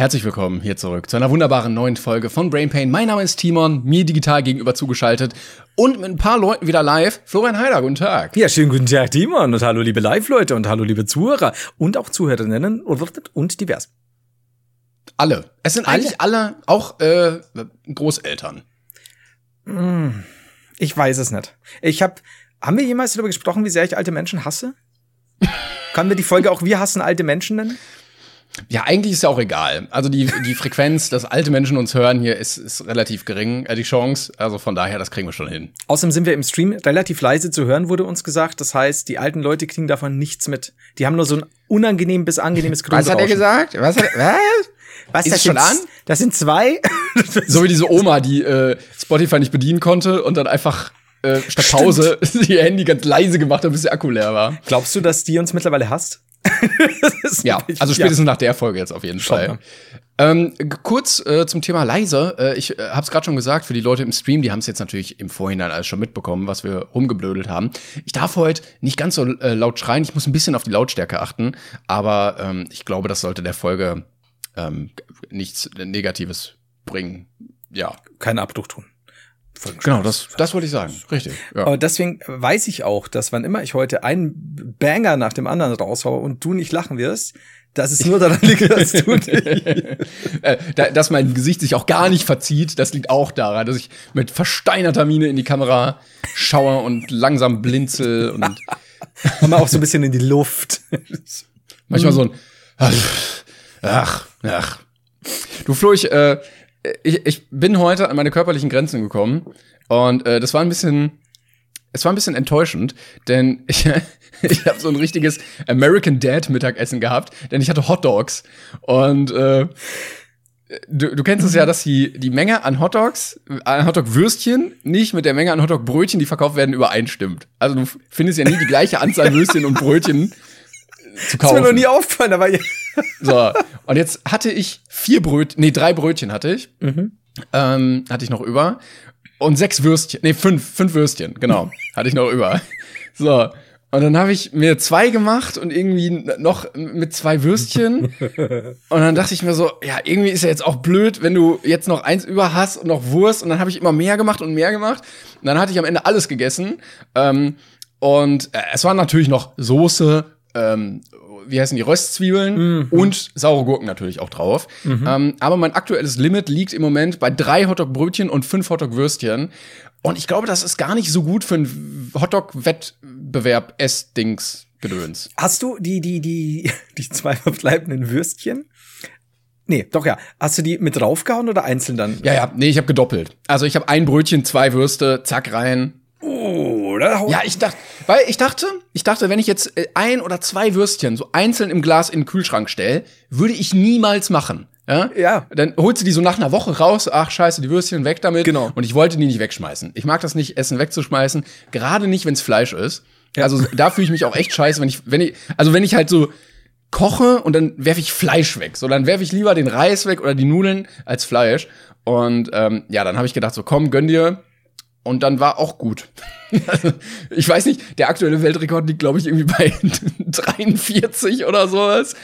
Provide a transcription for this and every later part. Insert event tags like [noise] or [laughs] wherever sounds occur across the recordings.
Herzlich willkommen hier zurück zu einer wunderbaren neuen Folge von Brain Pain. Mein Name ist Timon, mir digital gegenüber zugeschaltet und mit ein paar Leuten wieder live. Florian Heider, guten Tag. Ja, schönen guten Tag, Timon und hallo liebe Live-Leute und hallo liebe Zuhörer und auch Zuhörerinnen und divers. Alle. Es sind eigentlich alle, auch äh, Großeltern. Hm, ich weiß es nicht. Ich habe, haben wir jemals darüber gesprochen, wie sehr ich alte Menschen hasse? [laughs] Können wir die Folge auch Wir hassen alte Menschen nennen? Ja, eigentlich ist ja auch egal. Also die, die Frequenz, dass alte Menschen uns hören hier, ist, ist relativ gering, äh, die Chance. Also von daher, das kriegen wir schon hin. Außerdem sind wir im Stream relativ leise zu hören, wurde uns gesagt. Das heißt, die alten Leute kriegen davon nichts mit. Die haben nur so ein unangenehm bis angenehmes Was hat er gesagt? Was hat was? [laughs] Was, ist das schon an? Das sind zwei. [laughs] so wie diese Oma, die äh, Spotify nicht bedienen konnte und dann einfach äh, statt Pause [laughs] ihr Handy ganz leise gemacht hat, bis der Akku leer war. Glaubst du, dass die uns mittlerweile hasst? [laughs] ja, also spätestens ja. nach der Folge jetzt auf jeden Fall. Ähm, kurz äh, zum Thema leise. Äh, ich äh, habe es gerade schon gesagt, für die Leute im Stream, die haben es jetzt natürlich im Vorhinein alles schon mitbekommen, was wir rumgeblödelt haben. Ich darf heute nicht ganz so äh, laut schreien, ich muss ein bisschen auf die Lautstärke achten, aber ähm, ich glaube, das sollte der Folge ähm, nichts Negatives bringen. Ja. Keinen Abdruck tun. Genau, das, das wollte ich sagen. Richtig. Ja. Aber deswegen weiß ich auch, dass wann immer ich heute einen Banger nach dem anderen raushaue und du nicht lachen wirst, dass es nur [laughs] daran liegt, dass du [laughs] äh, dass mein Gesicht sich auch gar nicht verzieht, das liegt auch daran, dass ich mit versteinerter Miene in die Kamera schaue und langsam blinzel und [laughs] wir auch so ein bisschen in die Luft. Manchmal so ein ach, ach. Du Flo, ich, äh, ich, ich bin heute an meine körperlichen Grenzen gekommen und äh, das war ein bisschen, es war ein bisschen enttäuschend, denn [laughs] ich, ich habe so ein richtiges American Dad Mittagessen gehabt, denn ich hatte Hot Dogs und äh, Du, du kennst es ja, dass die, die Menge an Hotdogs, an Hotdog-Würstchen nicht mit der Menge an Hotdog-Brötchen, die verkauft werden, übereinstimmt. Also du findest ja nie die gleiche Anzahl Würstchen und Brötchen zu kaufen. Das ist mir noch nie aufgefallen, aber ja. So, und jetzt hatte ich vier Brötchen, nee, drei Brötchen hatte ich. Mhm. Ähm, hatte ich noch über. Und sechs Würstchen, nee, fünf, fünf Würstchen, genau, [laughs] hatte ich noch über. So, und dann habe ich mir zwei gemacht und irgendwie noch mit zwei Würstchen. [laughs] und dann dachte ich mir so, ja, irgendwie ist ja jetzt auch blöd, wenn du jetzt noch eins über hast und noch Wurst. Und dann habe ich immer mehr gemacht und mehr gemacht. Und dann hatte ich am Ende alles gegessen. Ähm, und äh, es war natürlich noch Soße, ähm, wie heißen die, Röstzwiebeln mhm. und saure Gurken natürlich auch drauf. Mhm. Ähm, aber mein aktuelles Limit liegt im Moment bei drei Hotdog-Brötchen und fünf Hotdog-Würstchen. Und ich glaube, das ist gar nicht so gut für einen Hotdog-Wettbewerb S-Dings Gedöns. Hast du die, die, die, [laughs] die zwei verbleibenden Würstchen? Nee, doch ja. Hast du die mit draufgehauen oder einzeln dann? Ja, ja. Nee, ich habe gedoppelt. Also ich habe ein Brötchen, zwei Würste, zack rein. Oh, oder? Ja, ich dachte, weil ich dachte, ich dachte, wenn ich jetzt äh, ein oder zwei Würstchen so einzeln im Glas in den Kühlschrank stelle, würde ich niemals machen. Ja? ja. Dann holst du die so nach einer Woche raus, ach scheiße, die Würstchen weg damit. Genau. Und ich wollte die nicht wegschmeißen. Ich mag das nicht, Essen wegzuschmeißen, gerade nicht, wenn es Fleisch ist. Ja. Also da fühle ich mich auch echt scheiße, wenn ich, wenn ich, also wenn ich halt so koche und dann werfe ich Fleisch weg. So, dann werfe ich lieber den Reis weg oder die Nudeln als Fleisch. Und ähm, ja, dann habe ich gedacht, so komm, gönn dir und dann war auch gut. [laughs] ich weiß nicht, der aktuelle Weltrekord liegt, glaube ich, irgendwie bei [laughs] 43 oder sowas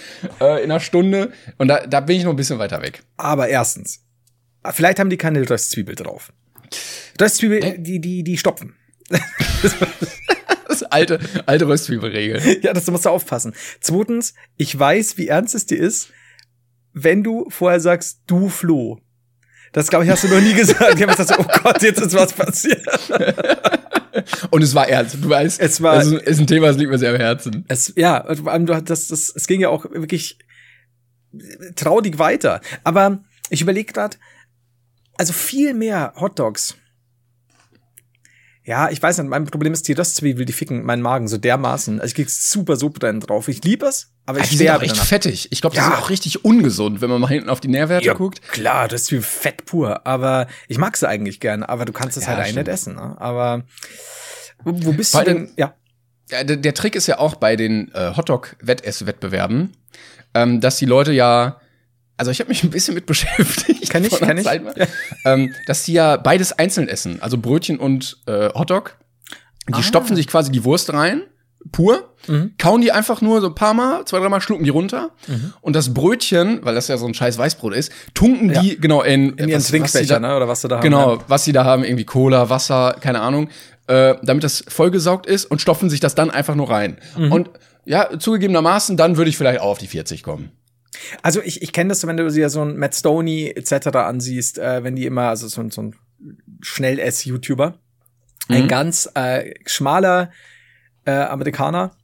äh, in einer Stunde. Und da, da bin ich noch ein bisschen weiter weg. Aber erstens, vielleicht haben die keine Röstzwiebel drauf. Röstzwiebel, äh? die, die, die stopfen. das [laughs] alte, alte Röstzwiebelregel. Ja, das musst du aufpassen. Zweitens, ich weiß, wie ernst es dir ist, wenn du vorher sagst, du Flo. Das, glaube ich, hast du noch nie gesagt. Ich habe gesagt, oh Gott, jetzt ist was passiert. Und es war ernst. Du weißt, es war, es ist ein Thema, das liegt mir sehr am Herzen. Es, ja, vor allem, du, das, das, es ging ja auch wirklich traurig weiter. Aber ich überlege gerade, also viel mehr Hotdogs ja, ich weiß nicht, mein Problem ist die Röstzwiebel, die ficken meinen Magen so dermaßen. Also ich krieg super Sodbrennen drauf. Ich liebe es, aber ich ja, die sterbe sind auch echt fettig. Ich glaube, das ja. ist auch richtig ungesund, wenn man mal hinten auf die Nährwerte ja, guckt. Klar, das ist wie Fett pur. Aber ich mag sie eigentlich gern, aber du kannst es ja, halt eigentlich nicht essen. Ne? Aber wo, wo bist bei du denn? ja. ja der, der, Trick ist ja auch bei den äh, Hotdog-Wettesswettbewerben, ähm, dass die Leute ja also ich habe mich ein bisschen mit [laughs] beschäftigt. Kann ich, kann ich. Ja. Ähm, dass die ja beides einzeln essen, also Brötchen und äh, Hotdog. Die ah. stopfen sich quasi die Wurst rein, pur, mhm. kauen die einfach nur so ein paar Mal, zwei, dreimal schlucken die runter. Mhm. Und das Brötchen, weil das ja so ein scheiß Weißbrot ist, tunken ja. die genau in, in ihren Trinkbecher, ne? Oder was sie da haben. Genau, was sie da haben, irgendwie Cola, Wasser, keine Ahnung, äh, damit das vollgesaugt ist und stopfen sich das dann einfach nur rein. Mhm. Und ja, zugegebenermaßen, dann würde ich vielleicht auch auf die 40 kommen. Also ich, ich kenne das, wenn du dir so ein Matt Stoney etc. ansiehst, äh, wenn die immer, also so, so ein Schnell-Ess-YouTuber, ein mhm. ganz äh, schmaler äh, Amerikaner,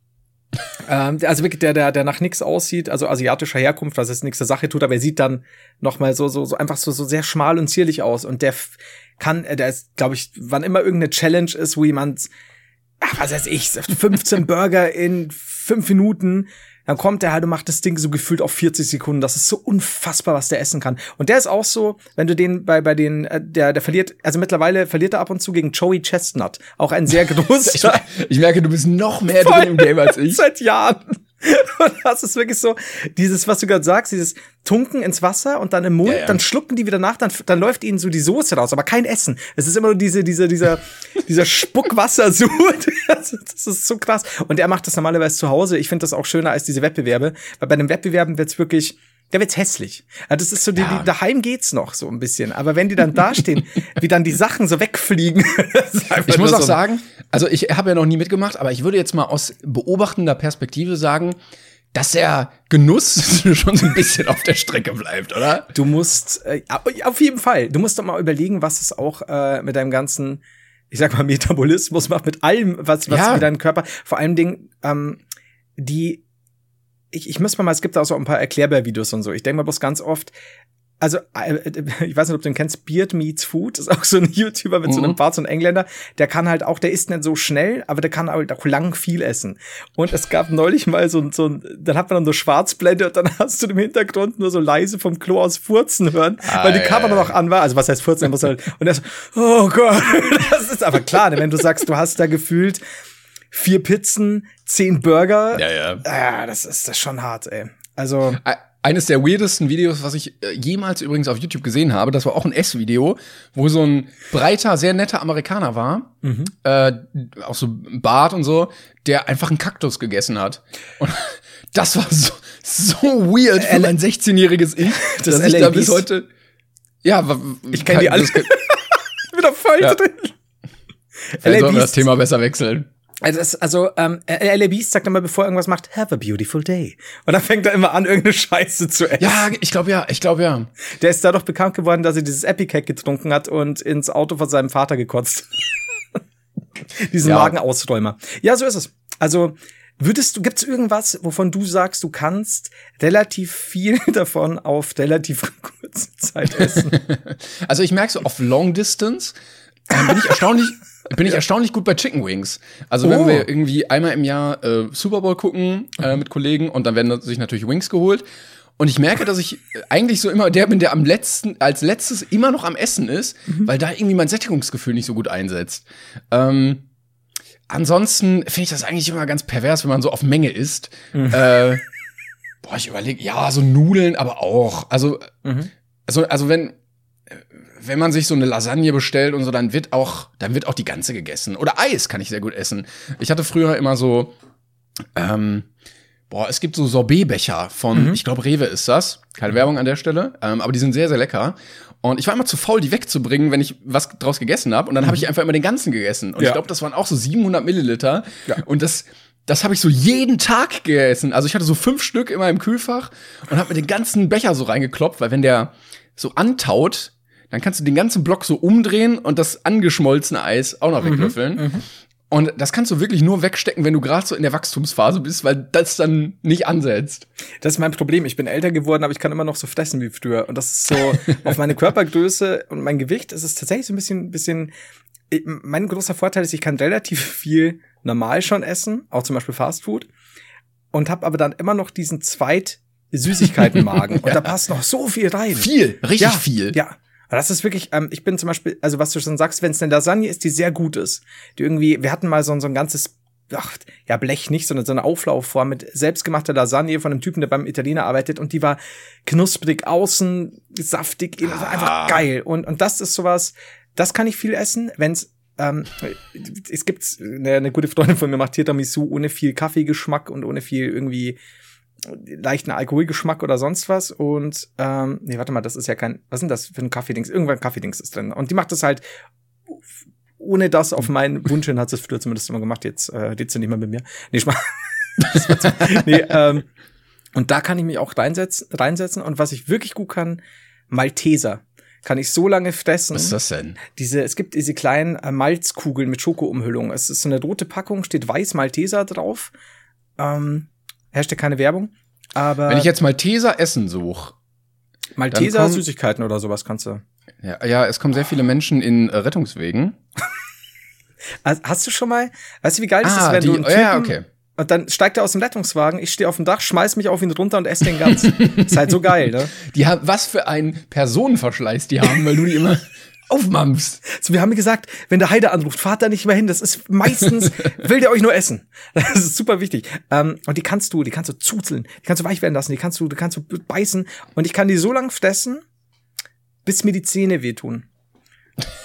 ähm, also wirklich der, der, der nach nix aussieht, also asiatischer Herkunft, was jetzt nichts der Sache tut, aber er sieht dann noch mal so, so, so einfach so, so sehr schmal und zierlich aus und der kann, äh, der ist, glaube ich, wann immer irgendeine Challenge ist, wo jemand, ach, was weiß ich, [laughs] 15 Burger in fünf Minuten dann kommt der halt und macht das Ding so gefühlt auf 40 Sekunden. Das ist so unfassbar, was der essen kann. Und der ist auch so, wenn du den bei, bei den, äh, der, der verliert, also mittlerweile verliert er ab und zu gegen Joey Chestnut. Auch ein sehr [laughs] großer. ich, ich, merke, du bist noch mehr drin im Game als ich. [laughs] Seit Jahren. [laughs] Und das ist wirklich so, dieses, was du gerade sagst, dieses Tunken ins Wasser und dann im Mund, ja, ja. dann schlucken die wieder nach, dann, dann läuft ihnen so die Soße raus, aber kein Essen. Es ist immer nur diese, diese, dieser, [laughs] dieser Spuckwassersud. [laughs] das ist so krass. Und er macht das normalerweise zu Hause. Ich finde das auch schöner als diese Wettbewerbe, weil bei den Wettbewerben wird's wirklich, da wird's hässlich. Ja, das ist so, die, die, daheim geht's noch so ein bisschen. Aber wenn die dann dastehen, [laughs] wie dann die Sachen so wegfliegen. [laughs] ich muss auch so sagen, also ich habe ja noch nie mitgemacht, aber ich würde jetzt mal aus beobachtender Perspektive sagen, dass der Genuss [laughs] schon so ein bisschen auf der Strecke bleibt, oder? Du musst, äh, auf jeden Fall, du musst doch mal überlegen, was es auch äh, mit deinem ganzen, ich sag mal, Metabolismus macht, mit allem, was, was ja. mit deinem Körper, vor allen Dingen, ähm, die ich, ich muss mal, es gibt da auch so ein paar Erklärbär-Videos und so. Ich denke mal bloß ganz oft, also äh, [laughs] ich weiß nicht, ob du den kennst, Beard Meets Food, das ist auch so ein [laughs] YouTuber mit mhm. so einem. Bart, so ein Engländer, der kann halt auch, der isst nicht so schnell, aber der kann halt auch lang viel essen. Und es gab neulich mal so, so ein, dann hat man dann so Schwarzblende und dann [laughs] hast du im Hintergrund nur so leise vom Klo aus Furzen hören, ah, weil die Kamera noch an war, also was heißt Furzen, muss halt, und er so, oh Gott, das ist aber klar, ne, wenn du sagst, du hast da gefühlt vier Pizzen, zehn Burger. Ja, ja. Ja, das ist das ist schon hart, ey. Also. Eines der weirdesten Videos, was ich äh, jemals übrigens auf YouTube gesehen habe, das war auch ein S-Video, wo so ein breiter, sehr netter Amerikaner war, mhm. äh, auch so Bart und so, der einfach einen Kaktus gegessen hat. Und [laughs] das war so, so weird für mein 16-jähriges Ich, [laughs] das dass ich da bis heute. Ja, ich kenne die alle. [laughs] ich bin da voll ja. drin. Vielleicht sollen wir das Thema besser wechseln. Also, das, also ähm, LA Beast sagt immer, bevor er irgendwas macht, have a beautiful day. Und dann fängt er immer an, irgendeine Scheiße zu essen. Ja, ich glaube ja, ich glaube ja. Der ist dadurch bekannt geworden, dass er dieses Epic Hack getrunken hat und ins Auto von seinem Vater gekotzt. [laughs] Diesen ja. Magenausräumer. Ja, so ist es. Also, würdest du, gibt's irgendwas, wovon du sagst, du kannst relativ viel [laughs] davon auf relativ [laughs] kurze Zeit essen? also, ich merke so, auf Long Distance äh, bin ich erstaunlich bin ich erstaunlich gut bei Chicken Wings. Also wenn oh. wir irgendwie einmal im Jahr äh, Super Bowl gucken äh, mit Kollegen und dann werden sich natürlich Wings geholt. Und ich merke, dass ich eigentlich so immer der bin, der am letzten, als letztes immer noch am Essen ist, mhm. weil da irgendwie mein Sättigungsgefühl nicht so gut einsetzt. Ähm, ansonsten finde ich das eigentlich immer ganz pervers, wenn man so auf Menge isst. Mhm. Äh, boah, ich überlege, ja, so Nudeln, aber auch. Also, mhm. also, also wenn, wenn man sich so eine Lasagne bestellt und so, dann wird auch, dann wird auch die ganze gegessen. Oder Eis kann ich sehr gut essen. Ich hatte früher immer so, ähm, boah, es gibt so Sorbetbecher von, mhm. ich glaube, Rewe ist das. Keine Werbung an der Stelle, ähm, aber die sind sehr, sehr lecker. Und ich war immer zu faul, die wegzubringen, wenn ich was draus gegessen habe. Und dann mhm. habe ich einfach immer den ganzen gegessen. Und ja. ich glaube, das waren auch so 700 Milliliter. Ja. Und das, das habe ich so jeden Tag gegessen. Also ich hatte so fünf Stück immer im Kühlfach und habe mir den ganzen Becher so reingeklopft, weil wenn der so antaut, dann kannst du den ganzen Block so umdrehen und das angeschmolzene Eis auch noch mhm, weglöffeln. Mhm, und das kannst du wirklich nur wegstecken, wenn du gerade so in der Wachstumsphase bist, weil das dann nicht ansetzt. Das ist mein Problem. Ich bin älter geworden, aber ich kann immer noch so fressen wie früher. Und das ist so [laughs] auf meine Körpergröße und mein Gewicht ist es tatsächlich so ein bisschen, bisschen. Mein großer Vorteil ist, ich kann relativ viel normal schon essen, auch zum Beispiel Fast Food, und habe aber dann immer noch diesen zweit Süßigkeitenmagen. ja. [laughs] Und da passt noch so viel rein. Viel, richtig ja, viel. Ja. Das ist wirklich, ähm, ich bin zum Beispiel, also was du schon sagst, wenn es eine Lasagne ist, die sehr gut ist, die irgendwie, wir hatten mal so, so ein ganzes ach, ja, Blech nicht, sondern so eine Auflaufform mit selbstgemachter Lasagne von einem Typen, der beim Italiener arbeitet und die war knusprig außen, saftig, ah. einfach geil. Und, und das ist sowas, das kann ich viel essen. Wenn's ähm, es gibt eine, eine gute Freundin von mir macht Tiramisu ohne viel Kaffeegeschmack und ohne viel irgendwie leichten Alkoholgeschmack oder sonst was und ähm, nee, warte mal, das ist ja kein, was sind das für ein Kaffeedings? Irgendwann Kaffeedings ist drin und die macht das halt ohne das auf meinen Wunsch hin hat sie es früher zumindest immer gemacht, jetzt äh, lädt sie nicht mehr mit mir. Nee, mach, [laughs] nee, ähm, und da kann ich mich auch reinsetzen, reinsetzen und was ich wirklich gut kann, Malteser kann ich so lange fressen. Was ist das denn? Diese, es gibt diese kleinen äh, Malzkugeln mit Schokoumhüllung. Es ist so eine rote Packung, steht weiß Malteser drauf. Ähm, herrschte keine Werbung. Aber wenn ich jetzt Malteser Essen suche, Malteser Süßigkeiten oder sowas kannst du. Ja, ja, es kommen sehr viele Menschen in äh, Rettungswegen. [laughs] Hast du schon mal, weißt du, wie geil ah, ist das, wenn die, du einen Typen, ja, okay. Und dann steigt er aus dem Rettungswagen, ich stehe auf dem Dach, schmeiß mich auf ihn runter und esse den ganz. [laughs] ist halt so geil, ne? Die haben, was für einen Personenverschleiß die haben, weil du die immer aufmampfst. So, wir haben gesagt, wenn der Heide anruft, fahrt da nicht mehr hin. Das ist meistens, [laughs] will der euch nur essen. Das ist super wichtig. Ähm, und die kannst du, die kannst du zuzeln, die kannst du weich werden lassen, die kannst du, die kannst du beißen. Und ich kann die so lang fressen, bis mir die Zähne wehtun.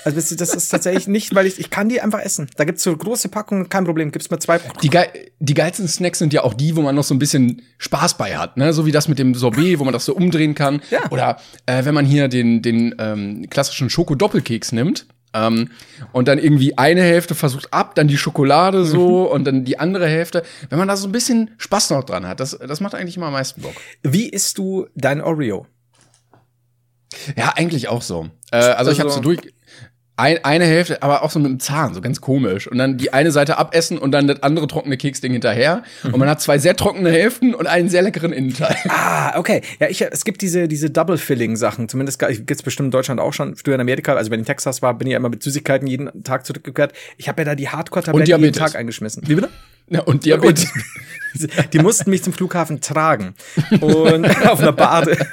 Also das ist tatsächlich nicht, weil ich, ich kann die einfach essen. Da gibt's so große Packungen, kein Problem, gibt's mir zwei. Die, geil, die geilsten Snacks sind ja auch die, wo man noch so ein bisschen Spaß bei hat, ne? So wie das mit dem Sorbet, wo man das so umdrehen kann. Ja. Oder äh, wenn man hier den, den ähm, klassischen Schoko-Doppelkeks nimmt. Ähm, und dann irgendwie eine Hälfte versucht ab, dann die Schokolade so mhm. und dann die andere Hälfte. Wenn man da so ein bisschen Spaß noch dran hat, das, das macht eigentlich immer am meisten Bock. Wie isst du dein Oreo? Ja, eigentlich auch so. Äh, also, also ich habe so durch ein, eine Hälfte, aber auch so mit dem Zahn, so ganz komisch. Und dann die eine Seite abessen und dann das andere trockene Keksding hinterher. Mhm. Und man hat zwei sehr trockene Hälften und einen sehr leckeren Innenteil. Ah, okay. Ja, ich, es gibt diese, diese Double-Filling-Sachen. Zumindest gibt's bestimmt in Deutschland auch schon. Früher in Amerika, also wenn ich in Texas war, bin ich ja immer mit Süßigkeiten jeden Tag zurückgekehrt. Ich habe ja da die Hardcore-Tabletten jeden Tag eingeschmissen. Wie bitte? Ja, und Diabetes. [laughs] Die mussten mich zum Flughafen tragen. Und [laughs] auf einer Bade. [laughs]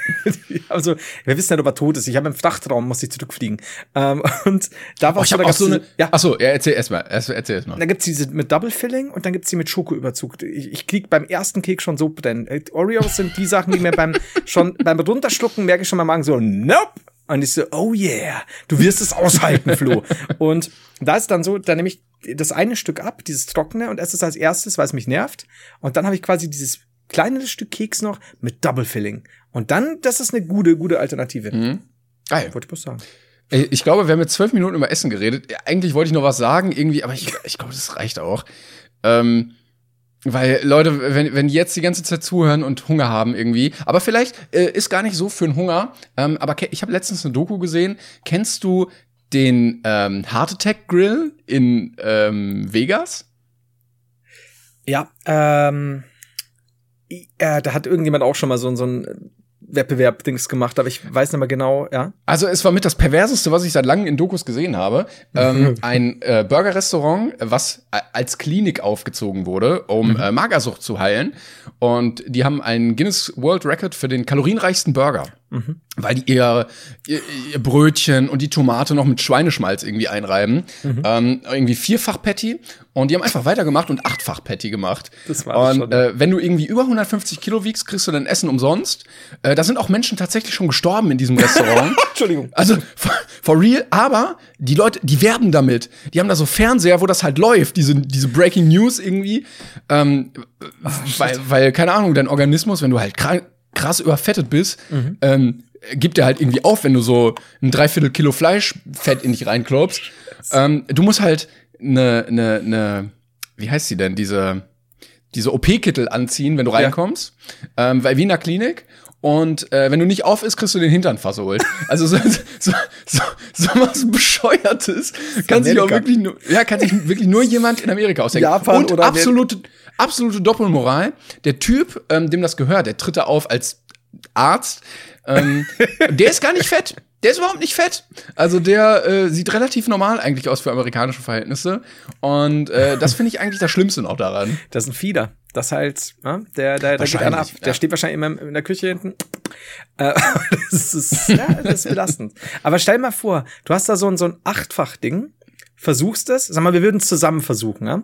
Also, wir wissen nicht, ob er tot ist. Ich habe im Frachtraum, muss ich zurückfliegen. Ähm, und da war oh, ich da auch so eine. Ja. Ach so, ja, erzähl erstmal. Erzähl erstmal. Da gibt's diese mit Double Filling und dann gibt's die mit Schokoüberzug. Ich, ich krieg beim ersten Keks schon so brennen. Äh, Oreos sind die Sachen, die mir beim schon beim runterschlucken merke ich schon mal Magen so, nope. Und ich so, oh yeah, du wirst es aushalten, Flo. [laughs] und da ist dann so, da nehme ich das eine Stück ab, dieses trockene, und esse es als erstes, weil es mich nervt. Und dann habe ich quasi dieses kleine Stück Keks noch mit Double Filling. Und dann, das ist eine gute, gute Alternative. Mhm. Geil. Wollte ich bloß sagen. Ich glaube, wir haben jetzt zwölf Minuten über Essen geredet. Eigentlich wollte ich noch was sagen, irgendwie, aber ich, ich glaube, das reicht auch. Ähm, weil Leute, wenn, wenn die jetzt die ganze Zeit zuhören und Hunger haben irgendwie, aber vielleicht äh, ist gar nicht so für einen Hunger, ähm, aber ich habe letztens eine Doku gesehen. Kennst du den ähm, Heart Attack Grill in ähm, Vegas? Ja, ähm, äh, da hat irgendjemand auch schon mal so, so ein Wettbewerb-Dings gemacht, aber ich weiß nicht mehr genau, ja. Also es war mit das perverseste, was ich seit langem in Dokus gesehen habe. ähm, ein äh, Burger-Restaurant, was als Klinik aufgezogen wurde, um mhm. äh, Magersucht zu heilen. Und die haben einen Guinness World Record für den kalorienreichsten Burger. Mhm. Weil die ihr, ihr, ihr, Brötchen und die Tomate noch mit Schweineschmalz irgendwie einreiben. Mhm. Ähm, irgendwie vierfach Patty. Und die haben einfach weitergemacht und achtfach Patty gemacht. Das war und schon. Äh, wenn du irgendwie über 150 Kilo wiegst, kriegst du dein Essen umsonst. Äh, da sind auch Menschen tatsächlich schon gestorben in diesem Restaurant. [laughs] Entschuldigung. Also for, for, real. Aber die Leute, die werben damit. Die haben da so Fernseher, wo das halt läuft. Diese, diese Breaking News irgendwie. Ähm, Ach, weil, weil, keine Ahnung, dein Organismus, wenn du halt krank krass überfettet bist, mhm. ähm, gibt er halt irgendwie auf, wenn du so ein Dreiviertel Kilo Fleischfett in dich reinklopst. Ähm, du musst halt eine, eine, eine, wie heißt sie denn, diese, diese OP-Kittel anziehen, wenn du reinkommst, ja. ähm, weil wie in der Klinik. Und äh, wenn du nicht auf ist, kriegst du den Hintern versohlt. [laughs] Also so, so, so, so was Bescheuertes kann sich auch wirklich nur, ja, kann sich wirklich nur jemand in Amerika ausdenken. Japan Und oder absolute, absolute Doppelmoral. Der Typ, ähm, dem das gehört, der tritt da auf als Arzt. Ähm, [laughs] der ist gar nicht fett. Der ist überhaupt nicht fett. Also der äh, sieht relativ normal eigentlich aus für amerikanische Verhältnisse. Und äh, das finde ich eigentlich das Schlimmste noch daran. Das ist ein Fieder. Das halt, ne? der, der, der geht einer ab. Der steht wahrscheinlich immer in der Küche hinten. Äh, [laughs] das ist, ja, das ist belastend. Aber stell mal vor, du hast da so ein, so ein Achtfach-Ding versuchst es. Sag mal, wir würden es zusammen versuchen, ja?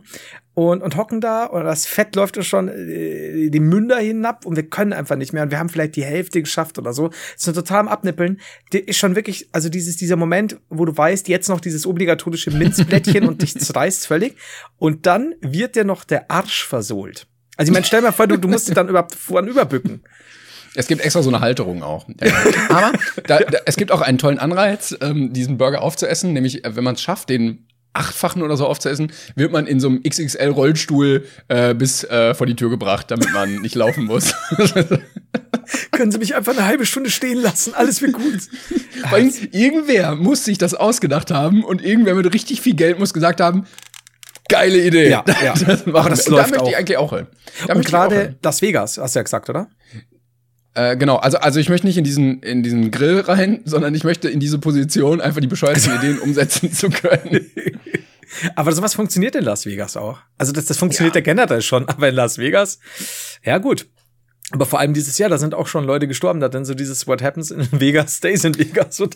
Und, und hocken da und das Fett läuft uns schon äh, die Münder hinab und wir können einfach nicht mehr und wir haben vielleicht die Hälfte geschafft oder so. Das ist total am Abnippeln. Die ist schon wirklich, also dieses, dieser Moment, wo du weißt, jetzt noch dieses obligatorische Minzblättchen [laughs] und dich zerreißt völlig. Und dann wird dir noch der Arsch versohlt. Also ich meine, stell dir mal vor, du, du musst dich dann überhaupt voran überbücken. Es gibt extra so eine Halterung auch. Aber da, da, es gibt auch einen tollen Anreiz, ähm, diesen Burger aufzuessen, nämlich äh, wenn man es schafft, den achtfachen oder so aufzuessen, wird man in so einem XXL-Rollstuhl äh, bis äh, vor die Tür gebracht, damit man nicht laufen muss. [laughs] Können Sie mich einfach eine halbe Stunde stehen lassen? Alles wird gut. Weil irgendwer muss sich das ausgedacht haben und irgendwer mit richtig viel Geld muss gesagt haben, geile Idee. Ja, ja. [laughs] Das machen das wir. Und da möchte ich eigentlich auch hin. Da und gerade Las Vegas, hast du ja gesagt, oder? Äh, genau, also, also ich möchte nicht in diesen, in diesen Grill rein, [laughs] sondern ich möchte in diese Position einfach die bescheuerten Ideen [laughs] umsetzen zu können. [laughs] Aber sowas funktioniert in Las Vegas auch. Also das, das funktioniert ja. ja generell schon, aber in Las Vegas, ja gut. Aber vor allem dieses Jahr, da sind auch schon Leute gestorben, da denn so dieses What Happens in [laughs] Vegas stays in Vegas so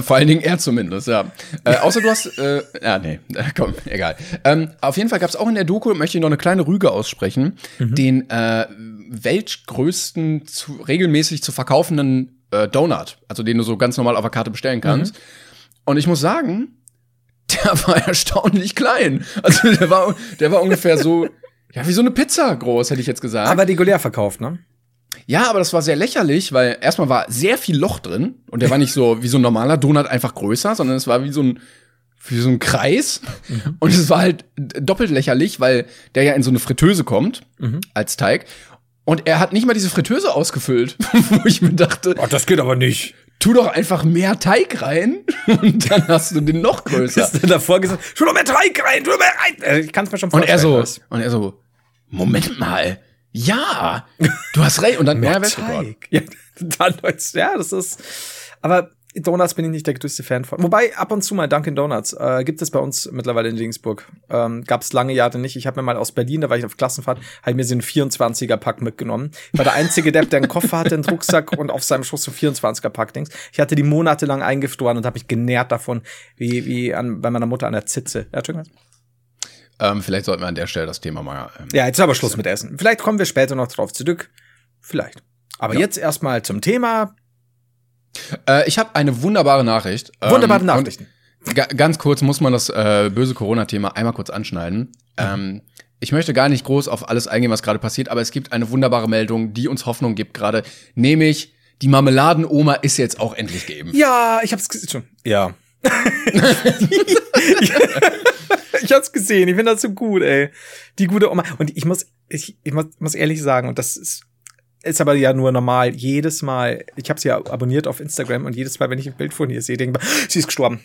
Vor allen Dingen er zumindest, ja. äh, außer du hast, äh, ja, nee, [laughs] komm, egal. Ähm, auf jeden Fall gab es auch in der Doku, möchte ich noch eine kleine Rüge aussprechen, mhm. den äh, weltgrößten, zu, regelmäßig zu verkaufenden äh, Donut, also den du so ganz normal auf der Karte bestellen kannst. Mhm. Und ich muss sagen, [laughs] der war erstaunlich klein. Also der war, der war ungefähr so, ja, wie so eine Pizza groß, hätte ich jetzt gesagt. Aber regulär verkauft, ne? Ja, aber das war sehr lächerlich, weil erstmal war sehr viel Loch drin und der war nicht so [laughs] wie so ein normaler Donut einfach größer, sondern es war wie so ein wie so ein Kreis mhm. und es war halt doppelt lächerlich, weil der ja in so eine Fritteuse kommt mhm. als Teig und er hat nicht mal diese Fritteuse ausgefüllt, [laughs] wo ich mir dachte, oh, das geht aber nicht. Tu doch einfach mehr Teig rein [laughs] und dann hast du den noch größer. Ist dann davor gesagt, tu doch mehr Teig rein, tu doch mehr rein. Äh, ich kann es mir schon vorstellen. Und er so, und er so, Moment mal, ja, du hast recht. Und dann [laughs] mehr Teig. Ja, [laughs] dann, ja, das ist. Aber Donuts bin ich nicht der größte Fan von. Wobei ab und zu mal Dunkin' Donuts äh, gibt es bei uns mittlerweile in Regensburg. Ähm, Gab es lange Jahre nicht. Ich habe mir mal aus Berlin, da war ich auf Klassenfahrt, halt mir so einen 24er Pack mitgenommen. Ich war der einzige Depp, der einen Koffer hatte, einen Rucksack und auf seinem Schoß so 24er Pack Dings. Ich hatte die monatelang eingefroren und habe mich genährt davon, wie wie an, bei meiner Mutter an der Zitze. Ja, Entschuldigung. Ähm, vielleicht sollten wir an der Stelle das Thema mal. Ähm, ja, jetzt ist aber Schluss mit Essen. Vielleicht kommen wir später noch drauf zurück. Vielleicht. Aber ja. jetzt erstmal zum Thema. Äh, ich habe eine wunderbare Nachricht. Ähm, wunderbare Nachrichten. Ganz kurz muss man das äh, böse Corona-Thema einmal kurz anschneiden. Mhm. Ähm, ich möchte gar nicht groß auf alles eingehen, was gerade passiert, aber es gibt eine wunderbare Meldung, die uns Hoffnung gibt gerade, nämlich die Marmeladenoma ist jetzt auch endlich geimpft. Ja, ich hab's schon. Ja. [laughs] [laughs] [laughs] [laughs] ich hab's gesehen. Ich finde das so gut, ey. Die gute Oma. Und ich muss, ich, ich muss, muss ehrlich sagen, und das ist, ist aber ja nur normal. Jedes Mal, ich habe sie ja abonniert auf Instagram und jedes Mal, wenn ich ein Bild von ihr sehe, denke ich, sie ist gestorben.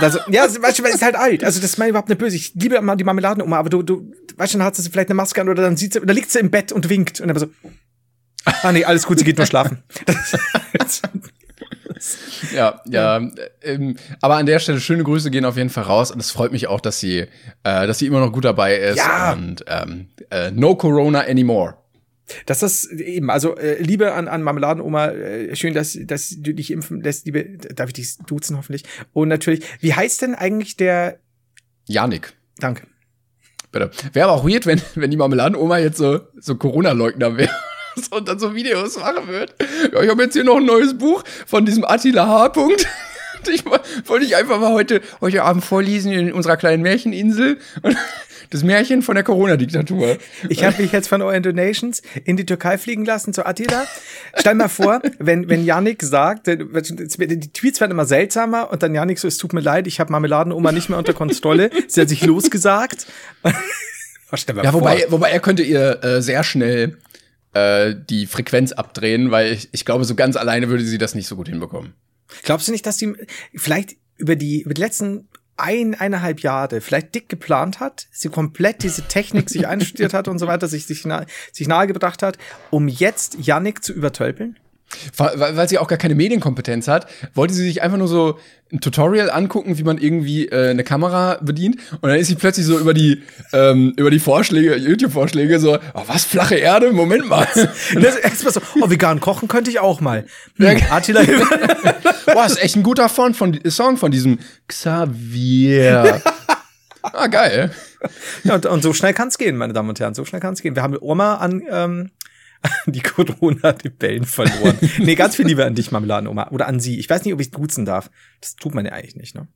Also, ja, weißt du, ist halt alt. Also, das ist mir überhaupt nicht böse. Ich liebe die Marmeladenoma, aber du, du, weißt du, dann hat sie vielleicht eine Maske an oder dann sieht sie, oder liegt sie im Bett und winkt und dann so, ah nee, alles gut, sie geht nur schlafen. [laughs] [laughs] ja, ja. Ähm, aber an der Stelle schöne Grüße gehen auf jeden Fall raus und es freut mich auch, dass sie, äh, dass sie immer noch gut dabei ist ja. und ähm, äh, no Corona anymore. Das ist eben, also äh, Liebe an, an Marmeladenoma, äh, schön, dass, dass du dich impfen lässt, liebe, darf ich dich duzen hoffentlich. Und natürlich, wie heißt denn eigentlich der Janik. Danke. Bitte. Wäre aber auch weird, wenn, wenn die Marmeladenoma jetzt so, so Corona-Leugner wäre [laughs] und dann so Videos machen wird. Ja, ich habe jetzt hier noch ein neues Buch von diesem Attila H. [laughs] -Punkt. Ich wollte ich einfach mal heute, heute Abend vorlesen in unserer kleinen Märcheninsel. [laughs] Das Märchen von der Corona-Diktatur. Ich habe mich jetzt von euren Donations in die Türkei fliegen lassen zu Attila. Stell mal vor, wenn, wenn Yannick sagt, die Tweets werden immer seltsamer und dann Yannick so, es tut mir leid, ich habe Marmeladenoma nicht mehr unter Kontrolle. Sie hat sich losgesagt. ja, wobei, wobei er könnte ihr äh, sehr schnell äh, die Frequenz abdrehen, weil ich, ich glaube, so ganz alleine würde sie das nicht so gut hinbekommen. Glaubst du nicht, dass die vielleicht über die, über die letzten ein, eineinhalb Jahre vielleicht dick geplant hat, sie komplett diese Technik sich einstudiert hat und so weiter, sich, sich, nah, sich nahegebracht hat, um jetzt Yannick zu übertölpeln? Weil, sie auch gar keine Medienkompetenz hat, wollte sie sich einfach nur so ein Tutorial angucken, wie man irgendwie äh, eine Kamera bedient. Und dann ist sie plötzlich so über die ähm, über die Vorschläge, YouTube-Vorschläge so, oh, was flache Erde, Moment mal. [laughs] Das erstmal so, oh, vegan kochen könnte ich auch mal. [laughs] Hm, Attila. [laughs] Boah, ist echt ein guter Song von, Song von diesem Xavier. ah, geil. Ja, und, und so schnell kann's gehen, meine Damen und Herren. So schnell kann's gehen. Wir haben Oma an ähm, [laughs] die Corona die Bällen verloren. nee, ganz viel Liebe an dich, Marmeladenoma. Oder an sie. Ich weiß nicht, ob ich duzen darf. Das tut man ja eigentlich nicht, ne?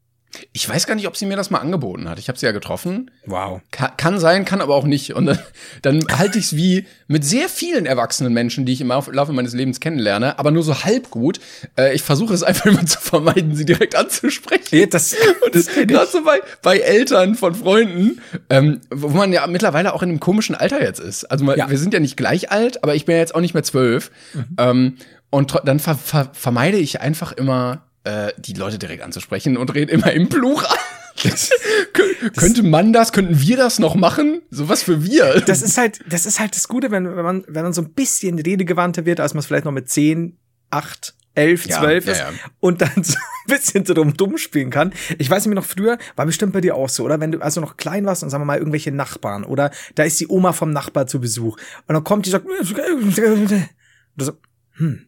Ich weiß gar nicht, ob sie mir das mal angeboten hat. Ich habe sie ja getroffen. Wow. Ka kann sein, kann aber auch nicht. Und dann, dann halte ich es wie mit sehr vielen erwachsenen Menschen, die ich im Laufe meines Lebens kennenlerne, aber nur so halb gut. Äh, ich versuche es einfach [laughs] immer zu vermeiden, sie direkt anzusprechen. Ja, das, [laughs] Und das gerade so bei, bei Eltern von Freunden, ähm, wo man ja mittlerweile auch in einem komischen Alter jetzt ist. Also man, ja. wir sind ja nicht gleich alt, aber ich bin ja jetzt auch nicht mehr zwölf. Mhm. Ähm, und dann ver ver vermeide ich einfach immer äh, die Leute direkt anzusprechen und reden immer im Plural. [laughs] Das, [laughs] könnte man das, könnten wir das noch machen? So was für wir. Das ist halt, das ist halt das Gute, wenn, wenn man, wenn man so ein bisschen redegewandter wird, als man es vielleicht noch mit zehn, acht, elf, zwölf ja, ist ja, ja. und dann so ein bisschen so dumm, dumm spielen kann. Ich weiß nicht mehr noch früher, war bestimmt bei dir auch so, oder? Wenn du also noch klein warst und sagen wir mal irgendwelche Nachbarn oder da ist die Oma vom Nachbar zu Besuch und dann kommt die sagt, du so, hm,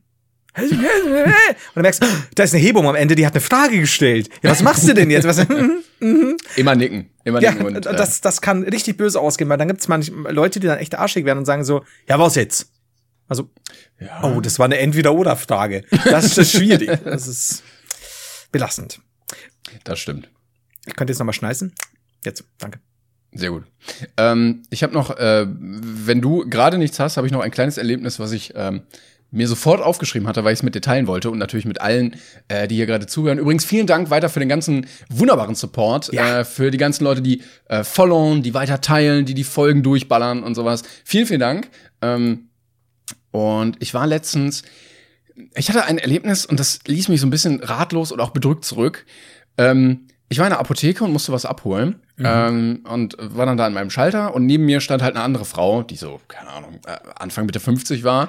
und du merkst, [gasps] da ist eine Hebung am Ende, die hat eine Frage gestellt. Ja, was machst du denn jetzt? Was, [laughs] immer nicken, immer ja, nicken. Und, [laughs] das, das kann richtig böse ausgehen, weil dann gibt es manchmal Leute, die dann echt arschig werden und sagen so, ja, was jetzt? Also, ja. oh, das war eine Entweder-Oder-Frage. Das ist das schwierig. das ist belastend. Das stimmt. Ich könnte jetzt nochmal schneißen. Jetzt, danke. Sehr gut. Ähm, ich habe noch, äh, wenn du gerade nichts hast, habe ich noch ein kleines Erlebnis, was ich ähm, mir sofort aufgeschrieben hatte, weil ich es mit dir teilen wollte und natürlich mit allen, äh, die hier gerade zuhören. Übrigens vielen Dank weiter für den ganzen wunderbaren Support, ja. äh, für die ganzen Leute, die äh, followen, die weiter teilen, die die Folgen durchballern und sowas. Vielen, vielen Dank. Ähm, und ich war letztens, ich hatte ein Erlebnis und das ließ mich so ein bisschen ratlos und auch bedrückt zurück. Ähm, ich war in der Apotheke und musste was abholen mhm. ähm, und war dann da an meinem Schalter und neben mir stand halt eine andere Frau, die so, keine Ahnung, äh, Anfang Mitte 50 war.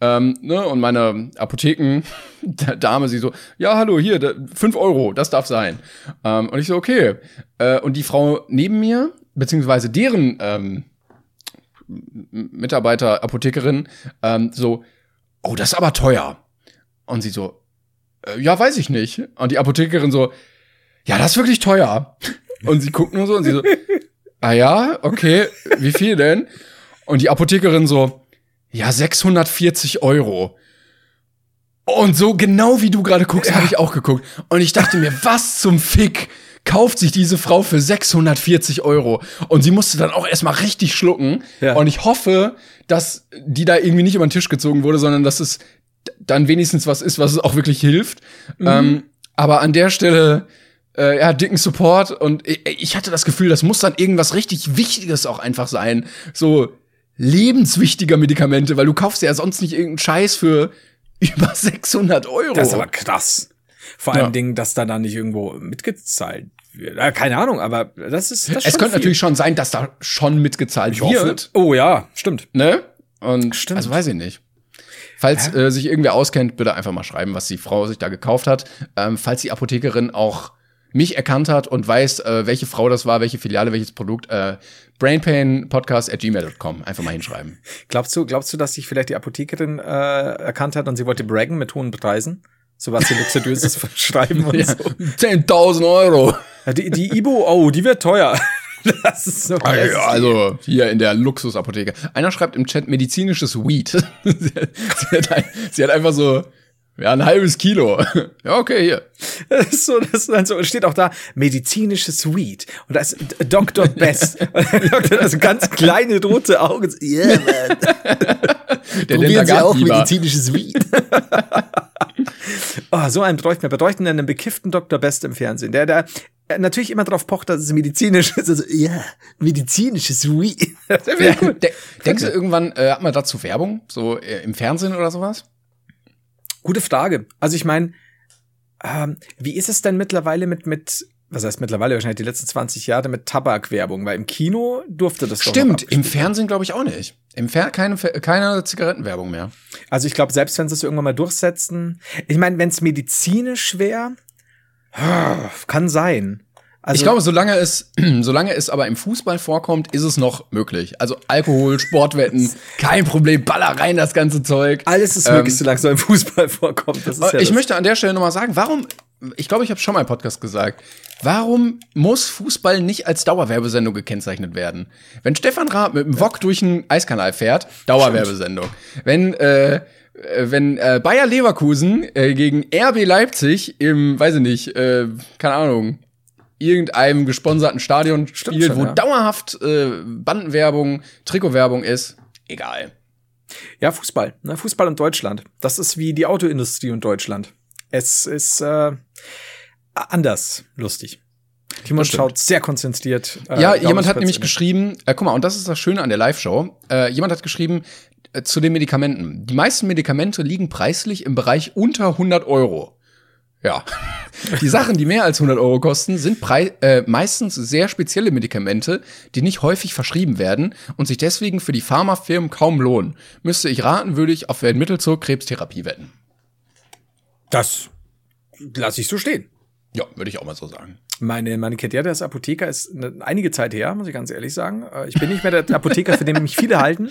Ähm, ne? Und meine Apotheken-Dame, [laughs] sie so, ja, hallo, hier, da, 5 Euro, das darf sein. Ähm, und ich so, okay. Äh, und die Frau neben mir, beziehungsweise deren ähm, Mitarbeiter, Apothekerin, ähm, so, oh, das ist aber teuer. Und sie so, äh, ja, weiß ich nicht. Und die Apothekerin so, ja, das ist wirklich teuer. Und sie guckt nur so und sie so, [laughs] ah ja, okay, wie viel denn? Und die Apothekerin so, ja, 640 Euro. Und so genau wie du gerade guckst, ja. habe ich auch geguckt. Und ich dachte mir, was zum Fick kauft sich diese Frau für 640 Euro? Und sie musste dann auch erstmal richtig schlucken. Ja. Und ich hoffe, dass die da irgendwie nicht über den Tisch gezogen wurde, sondern dass es dann wenigstens was ist, was es auch wirklich hilft. Mhm. Ähm, aber an der Stelle äh, ja, dicken Support und ich, ich hatte das Gefühl, das muss dann irgendwas richtig Wichtiges auch einfach sein. So lebenswichtiger Medikamente, weil du kaufst ja sonst nicht irgendeinen Scheiß für [laughs] über 600 Euro. Das ist aber krass. Vor allem ja. Dingen, dass da dann nicht irgendwo mitgezahlt wird. Keine Ahnung, aber das ist. Das es könnte viel. natürlich schon sein, dass da schon mitgezahlt ich wird. Hoffe. Oh ja, stimmt. Ne? Und stimmt. also weiß ich nicht. Falls äh, sich irgendwer auskennt, bitte einfach mal schreiben, was die Frau sich da gekauft hat. Ähm, falls die Apothekerin auch mich erkannt hat und weiß, äh, welche Frau das war, welche Filiale, welches Produkt, äh, brainpainpodcast at gmail.com. Einfach mal hinschreiben. [laughs] Glaubst du, glaubst du, dass sich vielleicht die Apothekerin äh, erkannt hat und sie wollte braggen mit hohen Preisen? So was sie luxuriöses [laughs] verschreiben und ja, so. 10.000 Euro. Die, die Ibo, oh, die wird teuer. [laughs] Das ist so also, also hier in der Luxusapotheke. Einer schreibt im Chat medizinisches Weed. sie, hat, sie hat einfach so ja, ein halbes Kilo. [laughs] ja, okay, hier. Das [laughs] ist so, das ist dann so, steht auch da medizinisches Weed. Und da ist Dr. [laughs] Best. also ganz kleine rote Augen. Ja, yeah, man. Der Probieren Sie auch medizinisches Weed. oh, so einen bräuchten wir. Wir bräuchten einen bekifften Dr. Best im Fernsehen, der, der natürlich immer darauf pocht, dass es medizinisch ist. Also, ja, medizinisches Weed. Ja, de denkst du, irgendwann äh, hat man dazu Werbung? So äh, im Fernsehen oder sowas? Gute Frage. Also ich meine, ähm, wie ist es denn mittlerweile mit, mit, was heißt mittlerweile wahrscheinlich die letzten 20 Jahre mit Tabakwerbung? Weil im Kino durfte das Stimmt, im Fernsehen glaube ich auch nicht. Im Fer keine, keine Zigarettenwerbung mehr. Also ich glaube, selbst wenn sie es irgendwann mal durchsetzen, ich meine, wenn es medizinisch wäre, [sighs] kann sein. Also, ich glaube, solange es, [clears throat] solange es aber im Fußball vorkommt, ist es noch möglich. Also Alkohol, Sportwetten, kein Problem, baller rein das ganze Zeug. Alles ist möglich, ähm, solange es im Fußball vorkommt. Das ist ja ich das. möchte an der Stelle nochmal sagen, warum, ich glaube, ich habe schon mal im Podcast gesagt, warum muss Fußball nicht als Dauerwerbesendung gekennzeichnet werden? Wenn Stefan Raab mit dem Wok durch einen Eiskanal fährt, Dauerwerbesendung. Wenn, äh, wenn äh, Bayer Leverkusen äh, gegen RB Leipzig im, weiß ich nicht, äh, keine Ahnung, irgendeinem gesponserten Stadion spielt, schon, wo ja. dauerhaft äh, Bandenwerbung, Trikotwerbung ist, egal. Ja, Fußball. Ne? Fußball und Deutschland. Das ist wie die Autoindustrie und Deutschland. Es ist äh, anders lustig. Timon schaut sehr konzentriert. Äh, ja, jemand hat nämlich geschrieben, äh, guck mal, und das ist das Schöne an der Live-Show. Äh, jemand hat geschrieben, äh, zu den Medikamenten. Die meisten Medikamente liegen preislich im Bereich unter 100 Euro. Ja. Die Sachen, die mehr als 100 Euro kosten, sind Pre äh, meistens sehr spezielle Medikamente, die nicht häufig verschrieben werden und sich deswegen für die Pharmafirmen kaum lohnen. Müsste ich raten, würde ich auf ein Mittel zur Krebstherapie wetten. Das lasse ich so stehen. Ja, würde ich auch mal so sagen. Meine, meine Karriere als Apotheker ist eine, einige Zeit her, muss ich ganz ehrlich sagen. Äh, ich bin nicht mehr der Apotheker, für den mich viele halten.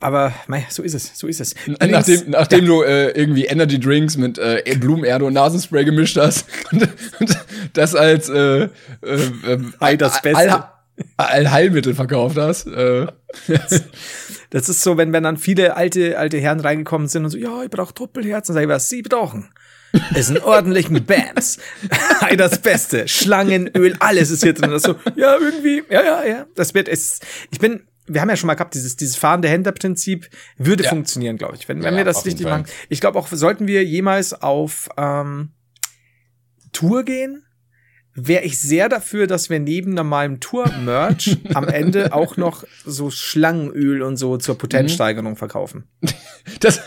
Aber mei, so ist es, so ist es. Nachdem, nachdem ja. du äh, irgendwie Energy Drinks mit äh, Blumenerde und Nasenspray gemischt hast [laughs] und, und das als äh, äh, äh, das Beste. All, Allheilmittel verkauft hast. Äh. [laughs] Das ist so, wenn, wenn dann viele alte, alte Herren reingekommen sind und so, ja, ich brauche Doppelherzen, sag ich, was sie brauchen. Ist einen ordentlichen [laughs] Bams. das Beste. Schlangenöl, alles ist hier drin. Das so, ja, irgendwie, ja, ja, ja. Das wird es. Ich bin wir haben ja schon mal gehabt, dieses, dieses fahrende Händlerprinzip würde ja. funktionieren, glaube ich, wenn, wenn ja, wir das richtig machen. Ich glaube auch, sollten wir jemals auf ähm, Tour gehen, wäre ich sehr dafür, dass wir neben normalem Tour-Merch [laughs] am Ende auch noch so Schlangenöl und so zur Potenzsteigerung verkaufen. Das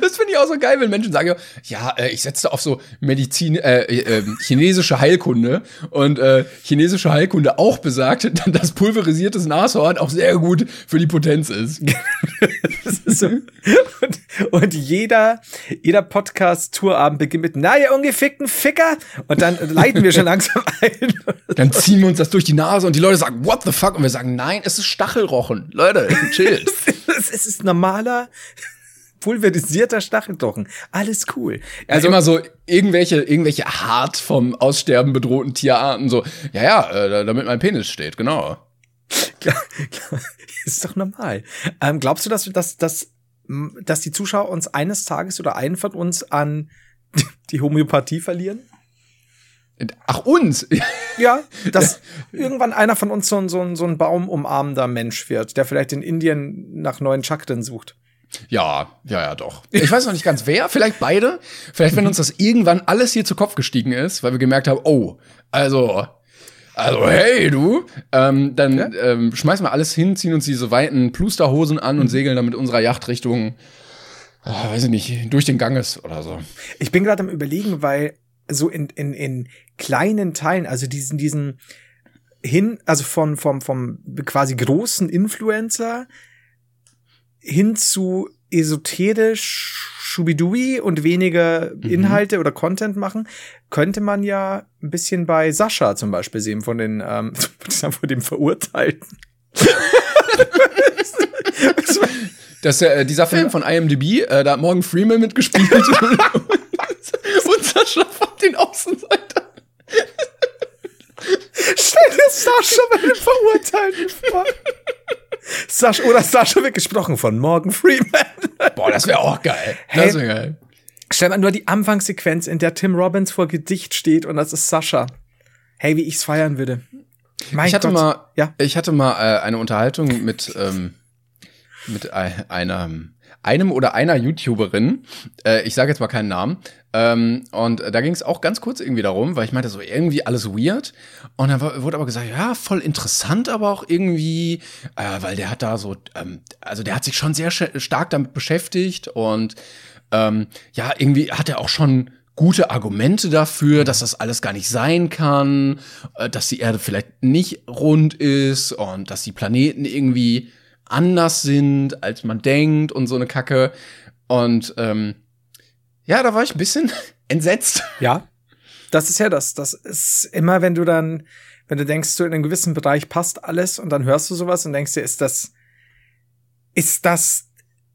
das finde ich auch so geil, wenn Menschen sagen, ja, äh, ich setze auf so Medizin, äh, äh, chinesische Heilkunde und äh, chinesische Heilkunde auch besagt, [laughs] dass pulverisiertes Nashorn auch sehr gut für die Potenz ist. [laughs] ist so. und, und, jeder, jeder Podcast-Tourabend beginnt mit, na, ihr ungefickten Ficker. Und dann leiten wir schon langsam [laughs] ein. Dann ziehen wir uns das durch die Nase und die Leute sagen, what the fuck? Und wir sagen, nein, es ist Stachelrochen. Leute, chill. es ist normaler pulverisierter Stacheltochen. Alles cool. Also immer so irgendwelche, irgendwelche hart vom Aussterben bedrohten Tierarten, so, ja, ja, äh, damit mein Penis steht, genau. Klar, klar, [laughs] ist doch normal. Ähm, glaubst du, dass, dass, dass, dass die Zuschauer uns eines Tages oder einen von uns an [laughs] die Homöopathie verlieren? Ach, uns? Ja, [laughs] dass irgendwann einer von uns so ein, so ein, so ein baumumarmender Mensch wird, der vielleicht in Indien nach neuen Chakren sucht. Ja, ja, ja, doch. Ich weiß noch nicht ganz wer, vielleicht beide. Vielleicht, wenn uns das irgendwann alles hier zu Kopf gestiegen ist, weil wir gemerkt haben, oh, also, also hey, du, ähm, dann ja? ähm, schmeißen wir alles hin, ziehen uns diese weiten Plusterhosen an und segeln dann mit unserer Yacht Richtung, äh, weiß ich nicht, durch den Ganges oder so. Ich bin gerade am überlegen, weil so in, in, in kleinen Teilen, also diesen, diesen hin, also von, vom, vom quasi großen Influencer hin zu esoterisch Schubidui und weniger mhm. Inhalte mhm. oder Content machen, könnte man ja ein bisschen bei Sascha zum Beispiel sehen, von den, ähm, [laughs] von dem Verurteilten. Das, äh, dieser Film von IMDb, äh, da hat Morgan Freeman mitgespielt [laughs] und, Sascha von den Außenseitern. Stell dir Sascha bei den Verurteilten vor. Sascha, oder Sascha wird gesprochen von Morgan Freeman. Boah, das wäre auch geil. Hey, das wäre geil. Stell mal nur die Anfangssequenz, in der Tim Robbins vor Gedicht steht und das ist Sascha. Hey, wie ich's feiern würde. Mein ich hatte Gott. mal, ja? ich hatte mal äh, eine Unterhaltung mit ähm, mit einer einem oder einer YouTuberin, äh, ich sage jetzt mal keinen Namen, ähm, und da ging es auch ganz kurz irgendwie darum, weil ich meinte so irgendwie alles weird. Und dann wurde aber gesagt, ja, voll interessant, aber auch irgendwie, äh, weil der hat da so, ähm, also der hat sich schon sehr stark damit beschäftigt und ähm, ja, irgendwie hat er auch schon gute Argumente dafür, dass das alles gar nicht sein kann, äh, dass die Erde vielleicht nicht rund ist und dass die Planeten irgendwie anders sind, als man denkt und so eine Kacke. Und ähm, ja, da war ich ein bisschen [laughs] entsetzt. Ja, das ist ja das. Das ist immer, wenn du dann, wenn du denkst, so in einem gewissen Bereich passt alles und dann hörst du sowas und denkst dir, ist das, ist das,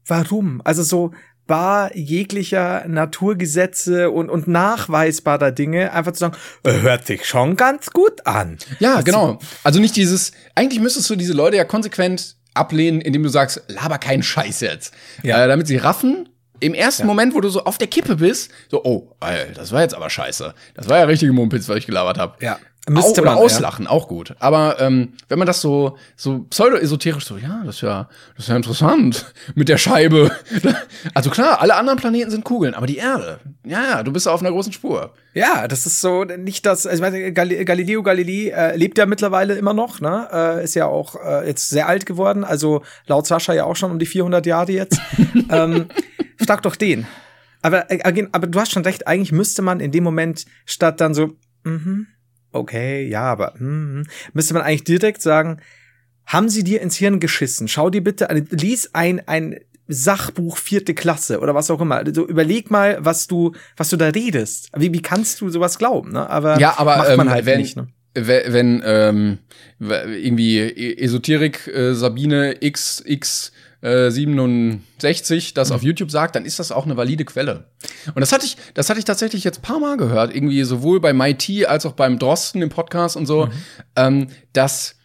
warum? Also so, bar jeglicher Naturgesetze und, und nachweisbarer Dinge, einfach zu sagen, äh, hört sich schon ganz gut an. Ja, das genau. Also nicht dieses, eigentlich müsstest du diese Leute ja konsequent ablehnen, indem du sagst, laber keinen Scheiß jetzt. Ja. Äh, damit sie raffen, im ersten ja. Moment, wo du so auf der Kippe bist, so, oh, ey, das war jetzt aber scheiße. Das war ja richtige Mumpitz, was ich gelabert habe. Ja. Müsste man, auslachen, ja. auch gut. Aber ähm, wenn man das so so pseudo-esoterisch so, ja, das ist ja, das ist ja interessant [laughs] mit der Scheibe. [laughs] Also klar, alle anderen Planeten sind Kugeln, aber die Erde, ja, ja, du bist auf einer großen Spur. Ja, das ist so nicht das. Also ich meine, Galileo Galilei äh, lebt ja mittlerweile immer noch, ne? Äh, ist ja auch äh, jetzt sehr alt geworden, also laut Sascha ja auch schon um die 400 Jahre jetzt. [laughs] ähm, frag doch den. Aber, äh, aber du hast schon recht. Eigentlich müsste man in dem Moment statt dann so, mhm okay, ja, aber hm, müsste man eigentlich direkt sagen, haben sie dir ins Hirn geschissen? Schau dir bitte an, lies ein, ein Sachbuch vierte Klasse oder was auch immer. Also überleg mal, was du, was du da redest. Wie, wie kannst du sowas glauben? Ne? Aber ja, aber macht man ähm, halt wenn, nicht. Ne? Wenn ähm, irgendwie e-, Esoterik äh, Sabine XX 67 äh, das mhm. auf YouTube sagt, dann ist das auch eine valide Quelle. Und das hatte ich, das hatte ich tatsächlich jetzt paar Mal gehört, irgendwie sowohl bei MIT als auch beim Drosten im Podcast und so, mhm. ähm, dass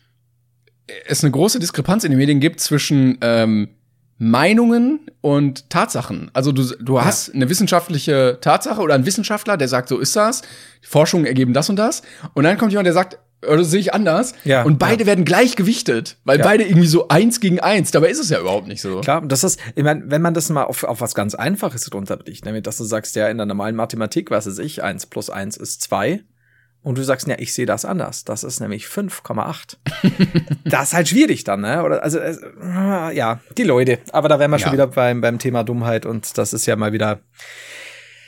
es eine große Diskrepanz in den Medien gibt zwischen ähm, Meinungen und Tatsachen. Also du, du hast ja. eine wissenschaftliche Tatsache oder ein Wissenschaftler, der sagt, so ist das, Forschungen ergeben das und das. Und dann kommt jemand, der sagt, oder sehe ich anders. Ja, und beide ja. werden gleich gewichtet, weil ja. beide irgendwie so eins gegen eins. Dabei ist es ja überhaupt nicht so. Klar, das ist, ich meine, wenn man das mal auf, auf was ganz Einfaches runterbricht, nämlich dass du sagst, ja, in der normalen Mathematik, was ist ich, eins plus eins ist zwei. Und du sagst, ja, ich sehe das anders. Das ist nämlich 5,8. [laughs] das ist halt schwierig dann, ne? Oder also äh, ja, die Leute. Aber da wären wir schon wieder beim, beim Thema Dummheit und das ist ja mal wieder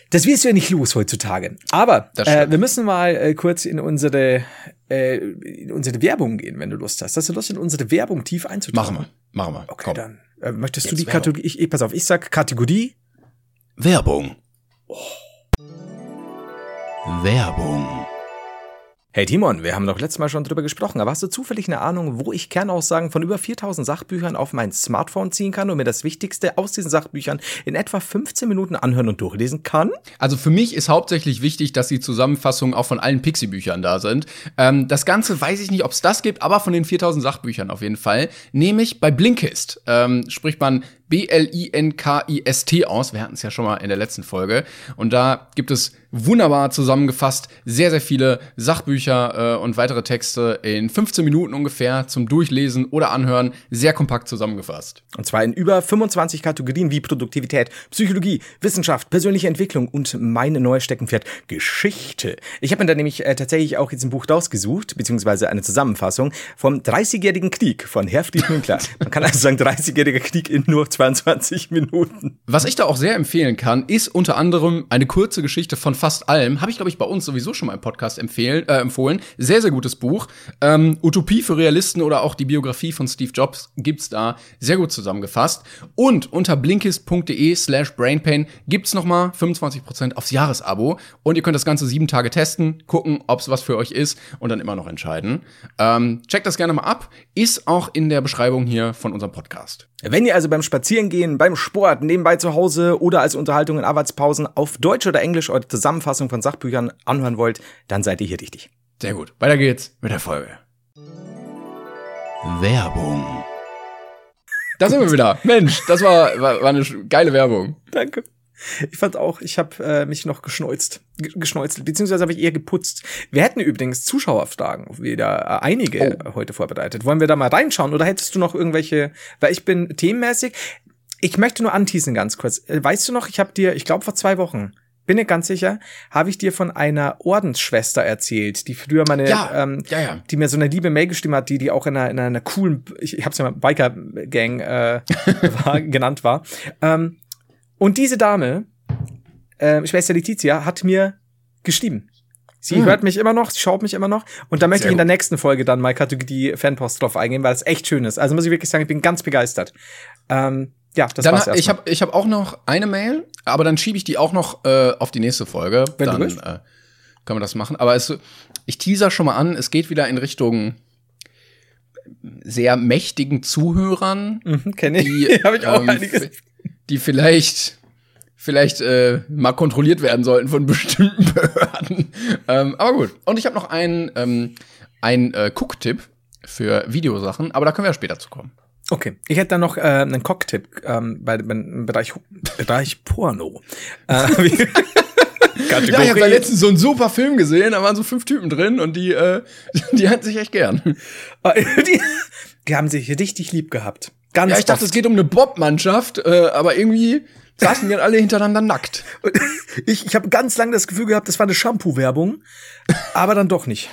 das wirst du ja nicht los heutzutage. Aber äh, wir müssen mal äh, kurz in unsere, äh, in unsere Werbung gehen, wenn du Lust hast. Hast du Lust, in unsere Werbung tief einzutauchen? Machen wir, machen wir. Okay, Komm. dann äh, möchtest Jetzt du die Kategorie, ich, ich, pass auf, ich sag Kategorie. Werbung. Oh. Werbung. Hey Timon, wir haben doch letztes Mal schon drüber gesprochen, aber hast du zufällig eine Ahnung, wo ich Kernaussagen von über 4000 Sachbüchern auf mein Smartphone ziehen kann und mir das Wichtigste aus diesen Sachbüchern in etwa 15 Minuten anhören und durchlesen kann? Also für mich ist hauptsächlich wichtig, dass die Zusammenfassungen auch von allen Pixie-Büchern da sind. Ähm, das Ganze weiß ich nicht, ob es das gibt, aber von den 4000 Sachbüchern auf jeden Fall. Nämlich bei Blinkist ähm, spricht man B-L-I-N-K-I-S-T aus. Wir hatten es ja schon mal in der letzten Folge. Und da gibt es wunderbar zusammengefasst sehr, sehr viele Sachbücher äh, und weitere Texte in 15 Minuten ungefähr zum Durchlesen oder Anhören. Sehr kompakt zusammengefasst. Und zwar in über 25 Kategorien wie Produktivität, Psychologie, Wissenschaft, persönliche Entwicklung und meine neue Steckenpferd, Geschichte. Ich habe mir da nämlich äh, tatsächlich auch jetzt ein Buch rausgesucht, beziehungsweise eine Zusammenfassung vom 30-jährigen Krieg von Herfried Münkler. Man kann also sagen, 30-jähriger Krieg in nur 22 [laughs] Minuten. Was ich da auch sehr empfehlen kann, ist unter anderem eine kurze Geschichte von fast allem. Habe ich, glaube ich, bei uns sowieso schon mal im Podcast empfehlen, äh, empfohlen. Sehr, sehr gutes Buch. Ähm, Utopie für Realisten oder auch die Biografie von Steve Jobs gibt's da sehr gut zusammengefasst. Und unter blinkist.de slash brainpain gibt's noch mal 25% aufs Jahresabo. Und ihr könnt das Ganze sieben Tage testen, gucken, ob's was für euch ist und dann immer noch entscheiden. Ähm, checkt das gerne mal ab. Ist auch in der Beschreibung hier von unserem Podcast. Wenn ihr also beim Spazierengehen, beim Sport, nebenbei zu Hause oder als Unterhaltung in Arbeitspausen auf Deutsch oder Englisch eure Zusammenfassung von Sachbüchern anhören wollt, dann seid ihr hier richtig. Sehr gut. Weiter geht's mit der Folge. Werbung. Da sind wir wieder. Mensch, das war, war, war eine geile Werbung. Danke. Ich fand auch, ich habe äh, mich noch geschneuzt, geschneuzelt, beziehungsweise habe ich eher geputzt. Wir hätten übrigens Zuschauerfragen, wieder äh, einige oh. heute vorbereitet. Wollen wir da mal reinschauen oder hättest du noch irgendwelche, weil ich bin themenmäßig. Ich möchte nur anteasen ganz kurz. Äh, weißt du noch, ich habe dir, ich glaube vor zwei Wochen, bin nicht ganz sicher, habe ich dir von einer Ordensschwester erzählt, die früher meine, ja, ähm, ja, ja. die mir so eine liebe Mail geschrieben hat, die die auch in einer, in einer coolen, ich, ich habe es ja mal Biker Gang äh, [laughs] war, genannt war. Ähm, und diese Dame, äh, Schwester Letizia, hat mir geschrieben. Sie hm. hört mich immer noch, sie schaut mich immer noch. Und da möchte Sehr ich in der nächsten Folge dann mal die Fanpost drauf eingehen, weil es echt schön ist. Also muss ich wirklich sagen, ich bin ganz begeistert. Ähm, ja, das dann, war's erstmal. Ich habe ich hab auch noch eine Mail, aber dann schiebe ich die auch noch äh, auf die nächste Folge. Wenn dann, du willst. Äh, können wir das machen. Aber es, ich teaser schon mal an, es geht wieder in Richtung sehr mächtigen Zuhörern. Mhm, Kenne ich. Die, [laughs] Habe ich auch ähm, einiges. Die vielleicht vielleicht äh, mal kontrolliert werden sollten von [laughs] bestimmten Behörden. ähm, aber gut. Und ich habe noch einen, ähm, einen äh, Cook-Tipp für Videosachen, aber da können wir ja später zu kommen. Okay, ich hätte dann noch äh, einen Cock-Tipp ähm, bei, dem Bereich, Bereich Porno. äh, [laughs] ja, ich habe da letztens so einen super Film gesehen, da waren so fünf Typen drin und die, äh, [laughs] die hatten sich echt gern. die, die haben sich richtig lieb gehabt. Ganz ja, ich dachte, es geht um eine Bob-Mannschaft, äh, aber irgendwie saßen die alle hintereinander nackt. [laughs] ich ich habe ganz lange das Gefühl gehabt, das war eine Shampoo-Werbung, aber dann doch nicht.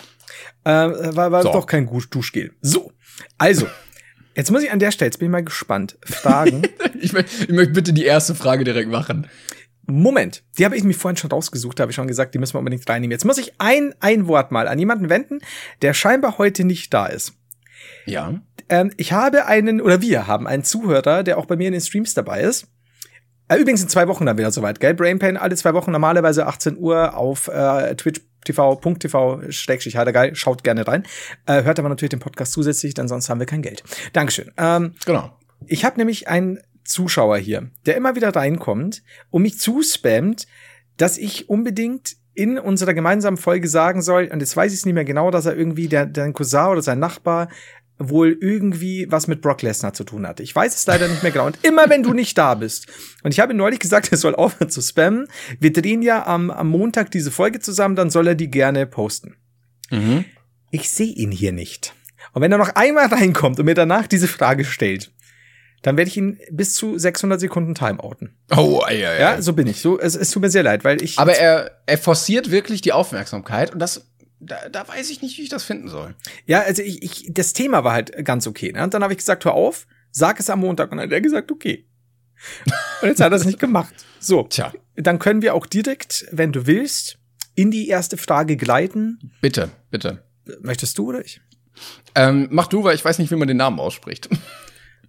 Äh, war war so. doch kein Duschgel. So, also, jetzt muss ich an der Stelle, jetzt bin ich mal gespannt, fragen. [laughs] ich, möchte, ich möchte bitte die erste Frage direkt machen. Moment, die habe ich mir vorhin schon rausgesucht, habe ich schon gesagt, die müssen wir unbedingt reinnehmen. Jetzt muss ich ein, ein Wort mal an jemanden wenden, der scheinbar heute nicht da ist. Ja. Ähm, ich habe einen, oder wir haben einen Zuhörer, der auch bei mir in den Streams dabei ist. Äh, übrigens in zwei Wochen dann wieder soweit, gell? Brain Pain alle zwei Wochen, normalerweise 18 Uhr auf äh, Twitch tv.tv schrägstrich geil, schaut gerne rein. Äh, hört aber natürlich den Podcast zusätzlich, denn sonst haben wir kein Geld. Dankeschön. Ähm, genau. Ich habe nämlich einen Zuschauer hier, der immer wieder reinkommt und mich zuspammt, dass ich unbedingt in unserer gemeinsamen Folge sagen soll, und jetzt weiß ich es nicht mehr genau, dass er irgendwie der, der Cousin oder sein Nachbar wohl irgendwie was mit Brock Lesnar zu tun hatte. Ich weiß es leider nicht mehr genau. Und immer wenn du nicht da bist. Und ich habe ihm neulich gesagt, er soll aufhören zu spammen. Wir drehen ja am, am Montag diese Folge zusammen, dann soll er die gerne posten. Mhm. Ich sehe ihn hier nicht. Und wenn er noch einmal reinkommt und mir danach diese Frage stellt, dann werde ich ihn bis zu 600 Sekunden timeouten. Oh, ja, ja. Ja, so bin ich. So, es, es tut mir sehr leid, weil ich. Aber er, er forciert wirklich die Aufmerksamkeit und das da, da weiß ich nicht, wie ich das finden soll. Ja, also ich, ich das Thema war halt ganz okay. Ne? Und dann habe ich gesagt, hör auf, sag es am Montag. Und dann hat er gesagt, okay. Und jetzt hat er es nicht gemacht. So, Tja. dann können wir auch direkt, wenn du willst, in die erste Frage gleiten. Bitte, bitte. Möchtest du oder ich? Ähm, mach du, weil ich weiß nicht, wie man den Namen ausspricht.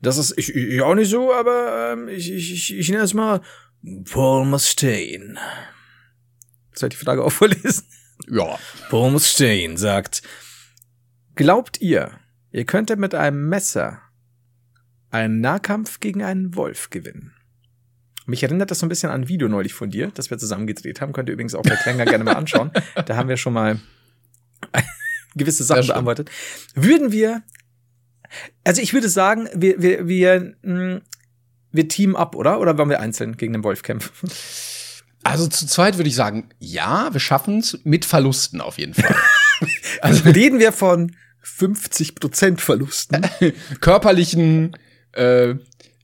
Das ist ich, ich auch nicht so, aber ähm, ich, ich, ich, ich nenne es mal Paul Mustaine. Soll ich die Frage auch vorlesen? Ja. Paul Mustaine sagt, glaubt ihr, ihr könntet mit einem Messer einen Nahkampf gegen einen Wolf gewinnen? Mich erinnert das so ein bisschen an ein Video neulich von dir, das wir zusammen gedreht haben. Könnt ihr übrigens auch bei Klänger gerne mal anschauen. Da haben wir schon mal [laughs] gewisse Sachen beantwortet. Würden wir also ich würde sagen, wir, wir, wir, mh, hm, wir teamen ab, oder? Oder wollen wir einzeln gegen den Wolf kämpfen? Also zu zweit würde ich sagen, ja, wir schaffen es mit Verlusten auf jeden Fall. [laughs] also reden wir von 50 Prozent Verlusten. [laughs] Körperlichen äh,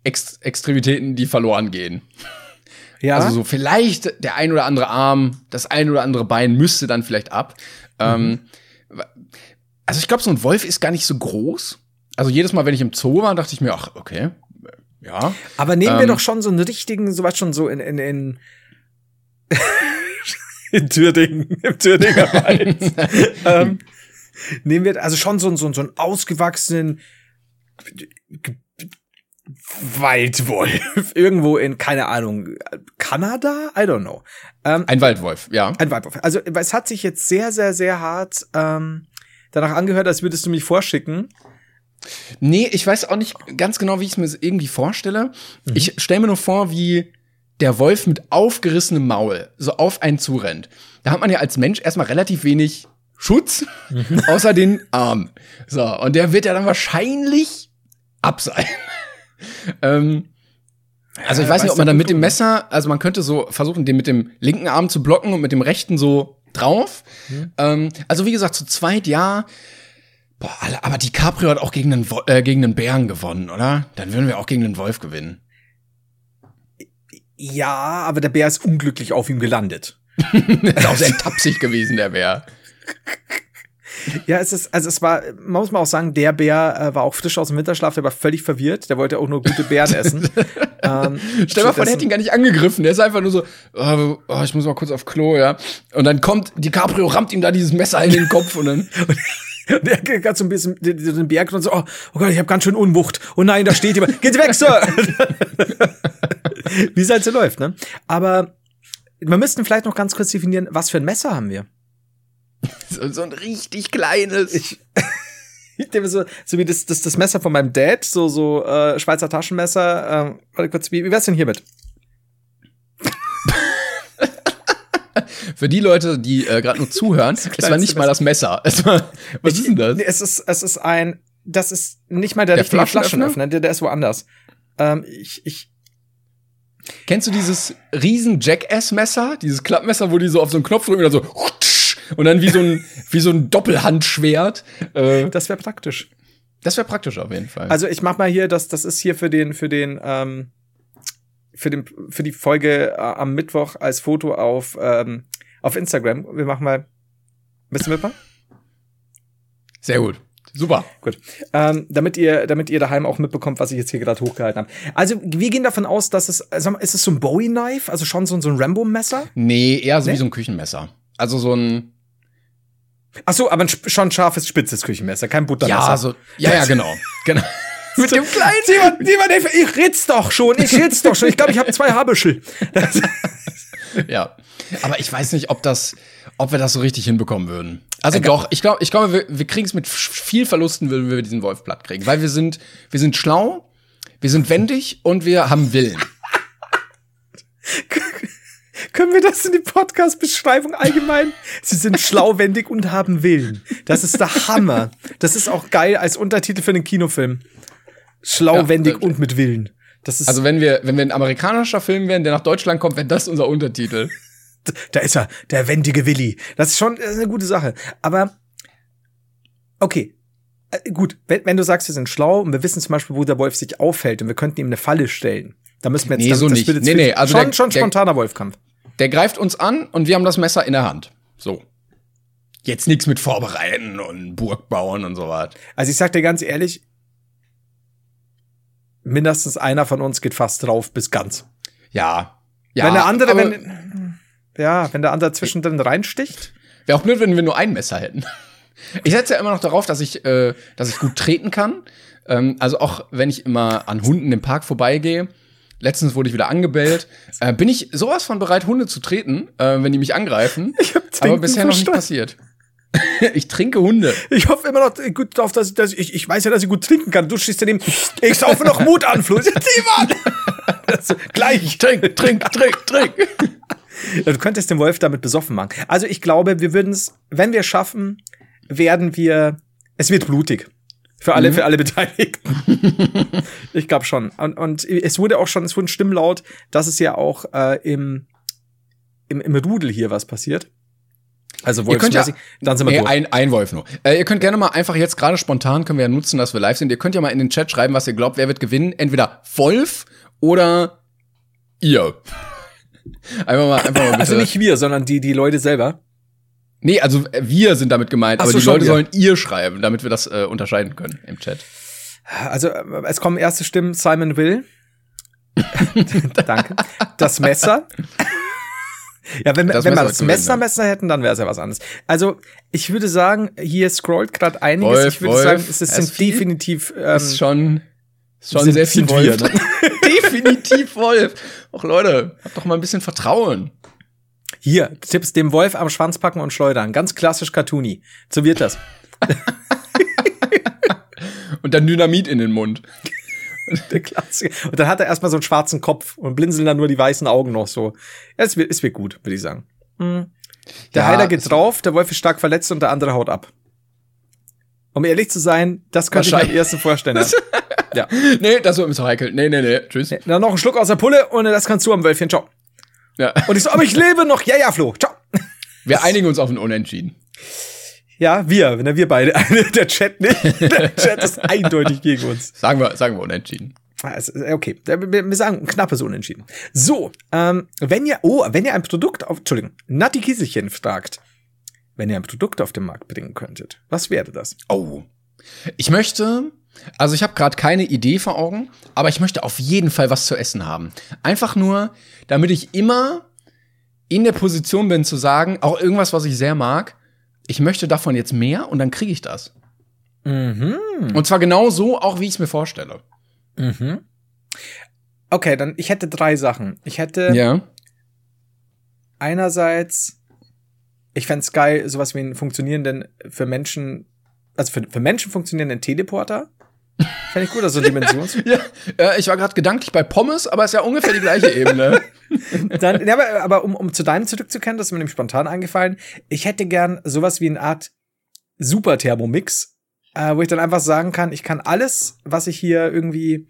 Ex Extremitäten, die verloren gehen. Ja. Also so vielleicht der ein oder andere Arm, das ein oder andere Bein müsste dann vielleicht ab. Ähm, mhm. Ähm, also ich glaube, so ein Wolf ist gar nicht so groß also jedes Mal, wenn ich im Zoo war, dachte ich mir, ach, okay, ja. Aber nehmen ähm, wir doch schon so einen richtigen, sowas schon so in, in, in, [laughs] in Thüringen, im Thüringer [laughs] Wald. ähm, nehmen wir also schon so, so, so einen ausgewachsenen Waldwolf. Irgendwo in, keine Ahnung, Kanada? I don't know. Ähm, ein Waldwolf, ja. Ein Waldwolf. Also es hat sich jetzt sehr, sehr, sehr hart ähm, danach angehört, als würdest du mich vorschicken. Nee, ich weiß auch nicht ganz genau, wie ich es mir irgendwie vorstelle. Mhm. Ich stelle mir nur vor, wie der Wolf mit aufgerissenem Maul so auf einen zurennt. Da hat man ja als Mensch erstmal relativ wenig Schutz, mhm. [laughs] außer den Arm. So, und der wird ja dann wahrscheinlich ab sein. [laughs] ähm, also ich weiß nicht, ob man dann mit dem Messer, also man könnte so versuchen, den mit dem linken Arm zu blocken und mit dem rechten so drauf. Mhm. Ähm, also wie gesagt, zu zweit ja. Boah, aber DiCaprio hat auch gegen einen, äh, gegen einen Bären gewonnen, oder? Dann würden wir auch gegen einen Wolf gewinnen. Ja, aber der Bär ist unglücklich auf ihm gelandet. [laughs] ist auch sehr tapsig gewesen, der Bär. Ja, es ist, also es war, man muss mal auch sagen, der Bär äh, war auch frisch aus dem Winterschlaf, der war völlig verwirrt, der wollte auch nur gute Beeren [laughs] essen. ähm, Stell mal vor, der hätte ihn gar nicht angegriffen, der ist einfach nur so, oh, oh, ich muss mal kurz auf Klo, ja. Und dann kommt, DiCaprio rammt ihm da dieses Messer in den Kopf und dann. [laughs] Und der hat so ein bisschen den Berg und so, oh, oh Gott, ich habe ganz schön Unwucht. Oh nein, da steht jemand. Geht weg, Sir! [laughs] Wie es halt so läuft, ne? Aber wir müssten vielleicht noch ganz kurz definieren, was für ein Messer haben wir? So, so ein richtig kleines. Ich, [laughs] ich denke so, so wie das, das, das Messer von meinem Dad, so, so äh, Schweizer Taschenmesser. Ähm, warte kurz, wie, wie wär's denn hiermit? Für die Leute, die äh, gerade nur zuhören, [laughs] es war nicht mal das Messer. [laughs] Es war, was ich, ist denn das? Es ist, es ist ein, das ist nicht mal der, der richtige Flaschenöffner, der, der ist woanders. Ähm, ich, ich, Kennst du dieses riesen Jackass-Messer? Dieses Klappmesser, wo die so auf so einen Knopf drücken und dann so [laughs] und dann wie so ein, wie so ein Doppelhandschwert. Äh, das wäre praktisch. Das wäre praktisch auf jeden Fall. Also ich mach mal hier, das, das ist hier für den, für den, ähm, für den, für die Folge äh, am Mittwoch als Foto auf, ähm, auf Instagram. Wir machen mal, bist du mitmachen? Sehr gut. Super. Gut. Ähm, damit ihr, damit ihr daheim auch mitbekommt, was ich jetzt hier gerade hochgehalten habe. Also, wir gehen davon aus, dass es, also, ist es so ein Bowie-Knife? Also schon so, so ein Rambo-Messer? Nee, eher so nee? wie so ein Küchenmesser. Also so ein, Ach so, aber ein schon scharfes, spitzes Küchenmesser, kein Buttermesser. Ja, so, ja, ja, genau. [laughs] genau. Mit dem kleinen. Simon, Simon, ich ritz doch schon, ich ritz doch schon. Ich glaube, ich habe zwei Haarbüschel. [laughs] [laughs] ja. Aber ich weiß nicht, ob das, ob wir das so richtig hinbekommen würden. Also doch, ich glaube, ich glaube, wir, wir kriegen es mit viel Verlusten, würden wir diesen Wolf platt kriegen. Weil wir sind, wir sind schlau, wir sind wendig und wir haben Willen. [laughs] Können wir das in die Podcast-Beschreibung allgemein? Sie sind schlauwendig und haben Willen. Das ist der Hammer. Das ist auch geil als Untertitel für einen Kinofilm. Schlauwendig ja, und mit Willen. Also wenn wir, wenn wir ein amerikanischer Film wären, der nach Deutschland kommt, wäre das unser Untertitel. [laughs] Da ist er, der wendige Willi. Das ist schon das ist eine gute Sache. Aber okay, äh, gut, wenn, wenn, du sagst, wir sind schlau und wir wissen zum Beispiel, wo der Wolf sich aufhält und wir könnten ihm eine Falle stellen, da müssen wir jetzt nee, so nicht. Nee, nee, also schon, der, schon spontaner der, Wolfkampf. Der greift uns an und wir haben das Messer in der Hand. So. Jetzt nichts mit Vorbereiten und Burg bauen und so was. Also ich sag dir ganz ehrlich, mindestens einer von uns geht fast drauf bis ganz. Ja. Ja. Wenn der andere, wenn, ja, wenn der andere zwischendrin reinsticht. Wäre auch blöd, wenn wir nur ein Messer hätten. [laughs] Ich setze ja immer noch darauf, dass ich, äh, dass ich gut treten kann. Ähm, also auch wenn ich immer an Hunden im Park vorbeigehe, Letztens wurde ich wieder angebellt. Äh, bin ich sowas von bereit, Hunde zu treten, äh, wenn die mich angreifen? Ich hab aber bisher noch nicht passiert. [laughs] ich trinke Hunde. Ich hoffe immer noch gut drauf, dass, dass ich, ich weiß ja, dass ich gut trinken kann. Du stehst daneben. Ich saufe noch Mut an, Flo. Zieh mal! [laughs] also, gleich. Trink, trink, trink, trink. [laughs] Du könntest den Wolf damit besoffen machen. Also ich glaube, wir würden es, wenn wir schaffen, werden wir, es wird blutig. Für alle, mhm. für alle Beteiligten. ich glaube schon. Und, und es wurde auch schon, es wurden Stimmen laut, dass es ja auch äh, im, im, im Rudel hier was passiert. Also Wolfsmäßig, ja, dann sind wir nee, durch. Ein, ein Wolf nur. Äh, ihr könnt gerne mal einfach jetzt gerade spontan, können wir ja nutzen, dass wir live sind. Ihr könnt ja mal in den Chat schreiben, was ihr glaubt, wer wird gewinnen. Entweder Wolf oder ihr. [laughs] einfach mal, einfach mal also bitte. Also nicht wir, sondern die, die Leute selber. Nee, also äh, wir sind damit gemeint, Ach aber so, die Leute sollen ihr schreiben, damit wir das äh, unterscheiden können im Chat. Also äh, es kommen erste Stimmen, Simon Will. [laughs] Danke. Das Messer. Ja, wenn, das wenn wir das Messer hätten, dann wäre es ja was anderes. Also, ich würde sagen, hier scrollt gerade einiges. Wolf, ich würde Wolf, sagen, es sind definitiv ähm, ist schon schon sind, sehr viel Wolf. Ne? [laughs] definitiv Wolf. Och Leute, habt doch mal ein bisschen Vertrauen. Hier, Tipps dem Wolf am Schwanz packen und schleudern. Ganz klassisch Cartoony. So wird das. [laughs] und dann Dynamit in den Mund. [laughs] Der Klassiker. Und dann hat er erstmal so einen schwarzen Kopf und blinzeln dann nur die weißen Augen noch so. Ja, es wird, es wird gut, würde ich sagen. Mhm. Der ja, Heiler geht drauf, der Wolf ist stark verletzt und der andere haut ab. Um ehrlich zu sein, das könnte ich mir am ersten vorstellen. [laughs] ja. Nee, das wird mir so heikel. Nee, nee, nee. Tschüss. Nee, dann noch einen Schluck aus der Pulle und das kannst du am Wölfchen. Ciao. Ja. Und ich so, aber ich lebe noch. Ja, ja, Flo. Ciao. Wir einigen uns auf ein Unentschieden. Ja, wir, wenn wir beide. [laughs] Der Chat nicht. Der Chat ist eindeutig gegen uns. Sagen wir, sagen wir unentschieden. Okay, wir sagen ein knappes Unentschieden. So, ähm, wenn ihr, oh, wenn ihr ein Produkt auf, Entschuldigung, Natti Kieselchen fragt, wenn ihr ein Produkt auf den Markt bringen könntet? Was wäre das? Oh. Ich möchte, also ich habe gerade keine Idee vor Augen, aber ich möchte auf jeden Fall was zu essen haben. Einfach nur, damit ich immer in der Position bin zu sagen, auch irgendwas, was ich sehr mag, ich möchte davon jetzt mehr und dann kriege ich das. Mhm. Und zwar genau so, auch wie ich es mir vorstelle. Mhm. Okay, dann ich hätte drei Sachen. Ich hätte Ja. einerseits, ich fände es geil, sowas wie einen funktionierenden für Menschen, also für, für Menschen funktionierenden Teleporter. Fände ich gut, also Dimensions. [laughs] Ja, äh, ich war gerade gedanklich bei Pommes, aber ist ja ungefähr die gleiche Ebene. [laughs] Dann, ja, aber, aber um, um zu deinem zurückzukehren, das ist mir nämlich spontan eingefallen, ich hätte gern sowas wie eine Art Super-Thermomix, äh, wo ich dann einfach sagen kann, ich kann alles, was ich hier irgendwie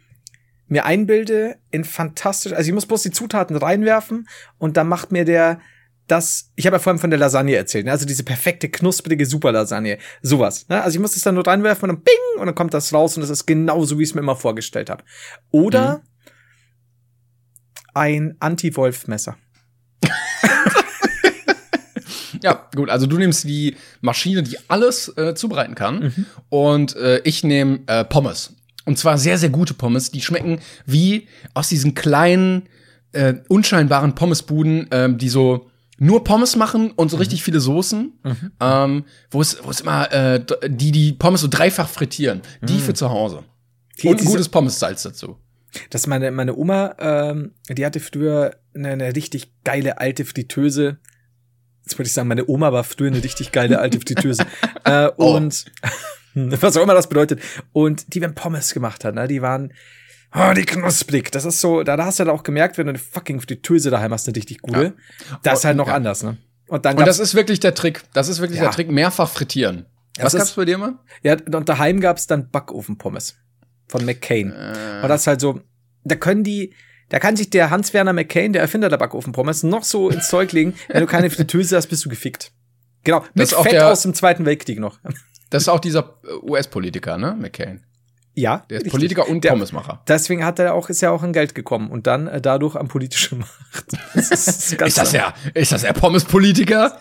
mir einbilde, in fantastisch, also ich muss bloß die Zutaten reinwerfen und dann macht mir der das, ich habe ja vorhin von der Lasagne erzählt, ne? also diese perfekte, knusprige Super-Lasagne, sowas. Ne? Also ich muss das dann nur reinwerfen und dann bing und dann kommt das raus und das ist genauso, wie ich es mir immer vorgestellt habe. Oder Mhm. ein Anti-Wolf-Messer. [laughs] Ja, gut, also du nimmst die Maschine, die alles äh, zubereiten kann. Und äh, ich nehme äh, Pommes. Und zwar sehr, sehr gute Pommes. Die schmecken wie aus diesen kleinen, äh, unscheinbaren Pommesbuden, ähm, die so nur Pommes machen und so richtig viele Soßen, ähm, wo es wo es immer äh, die die Pommes so dreifach frittieren, die für zu Hause und ein gutes Pommessalz dazu. Das ist meine, meine Oma, ähm, die hatte früher eine, eine richtig geile alte Fritteuse. Jetzt wollte ich sagen, meine Oma war früher eine richtig geile alte Fritteuse. [laughs] äh, Oh. und [laughs] was auch immer das bedeutet. Und die, wenn Pommes gemacht hat, ne, die waren, oh, die knusprig. Das ist so, da, da hast du halt auch gemerkt, wenn du eine fucking Fritteuse daheim hast, eine richtig gute. Das ist halt noch Ja. anders, ne? Und dann Und das ist wirklich der Trick. Das ist wirklich Ja. der Trick, mehrfach frittieren. Das Was ist- gab's bei dir mal? ja, und daheim gab's dann Backofenpommes von McCain. Äh, Und das ist halt so, da können die, da kann sich der Hans-Werner McCain, der Erfinder der Backofenpommes, noch so ins Zeug legen, wenn du keine [laughs] Fritteuse hast, bist du gefickt. Genau, mit Fett der- aus dem Zweiten Weltkrieg noch. Das ist auch dieser US-Politiker, ne? McCain. Ja, Der ist richtig. Politiker und Der- Pommesmacher. Deswegen hat er auch, ist ja auch an Geld gekommen und dann äh, dadurch an politische [laughs] Macht. Das ist, Ist das ja, ist das der Pommes-Politiker?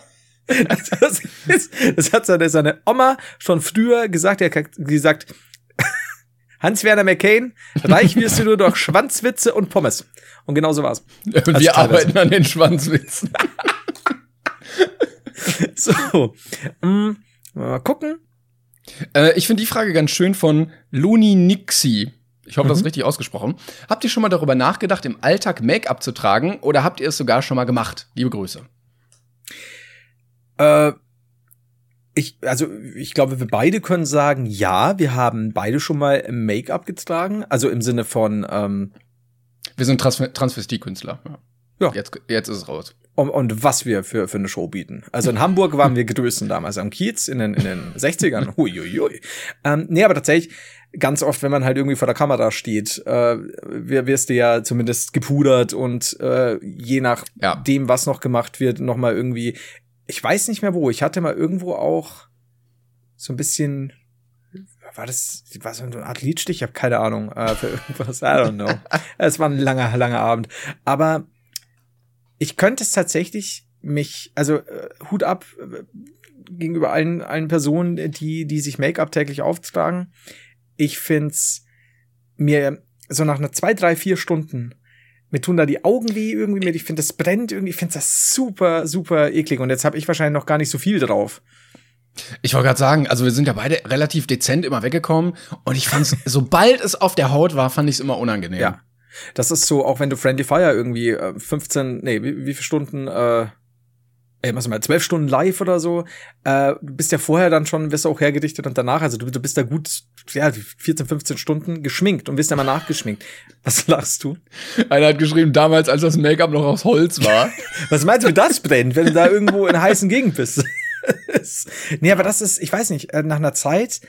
Das, ist, das hat seine, seine Oma schon früher gesagt. Er hat gesagt, [laughs] Hans-Werner McCain, reich wirst du nur durch [laughs] Schwanzwitze und Pommes. Und genau so war's. Und wir arbeiten an den Schwanzwitzen. So, mm, mal gucken. Äh, ich finde die Frage ganz schön von Luni Nixi. Ich hoffe, das ist richtig ausgesprochen. Habt ihr schon mal darüber nachgedacht, im Alltag Make-up zu tragen oder habt ihr es sogar schon mal gemacht? Liebe Grüße. Äh, ich, also ich glaube, wir beide können sagen, ja, wir haben beide schon mal Make-up getragen. Also im Sinne von ähm, Wir sind Trans Transvestitkünstler. Ja. Ja. Jetzt, jetzt ist es raus. und, und was wir für, für eine Show bieten. Also in Hamburg waren wir Größen damals am Kiez in den, in den [laughs] 60ern. Huiuiui. Ähm, nee, aber tatsächlich, ganz oft, wenn man halt irgendwie vor der Kamera steht, äh, wir- wirst du ja zumindest gepudert und äh, je nach Ja. dem, was noch gemacht wird, noch mal irgendwie, ich weiß nicht mehr wo, ich hatte mal irgendwo auch so ein bisschen, war das, war so eine Art Liedstich? Ich habe keine Ahnung, äh, für irgendwas, I don't know. [laughs] es war ein langer, langer Abend. Aber ich könnte es tatsächlich mich, also äh, Hut ab äh, gegenüber allen, allen Personen, die, die sich Make-up täglich auftragen. Ich find's mir so nach einer zwei, drei, vier Stunden mir tun da die Augen weh irgendwie mit. Ich finde, das brennt irgendwie. Ich finde das super, super eklig. Und jetzt habe ich wahrscheinlich noch gar nicht so viel drauf. Ich wollte gerade sagen, also wir sind ja beide relativ dezent immer weggekommen und ich fand's, [laughs] sobald es auf der Haut war, fand ich es immer unangenehm. Ja. Das ist so, auch wenn du Friendly Fire irgendwie äh, 15, nee, wie, wie viele Stunden, äh, ey, was mal, 12 Stunden live oder so, äh, du bist ja vorher dann schon, wirst du auch hergedichtet und danach, also du, du bist da gut, ja, 14, 15 Stunden geschminkt und wirst dann mal nachgeschminkt. [laughs] Was lachst du? Einer hat geschrieben, damals, als das Make-up noch aus Holz war. [laughs] Was meinst du, das brennt, wenn du da irgendwo in einer heißen Gegend bist? [laughs] nee, aber das ist, ich weiß nicht, äh, nach einer Zeit,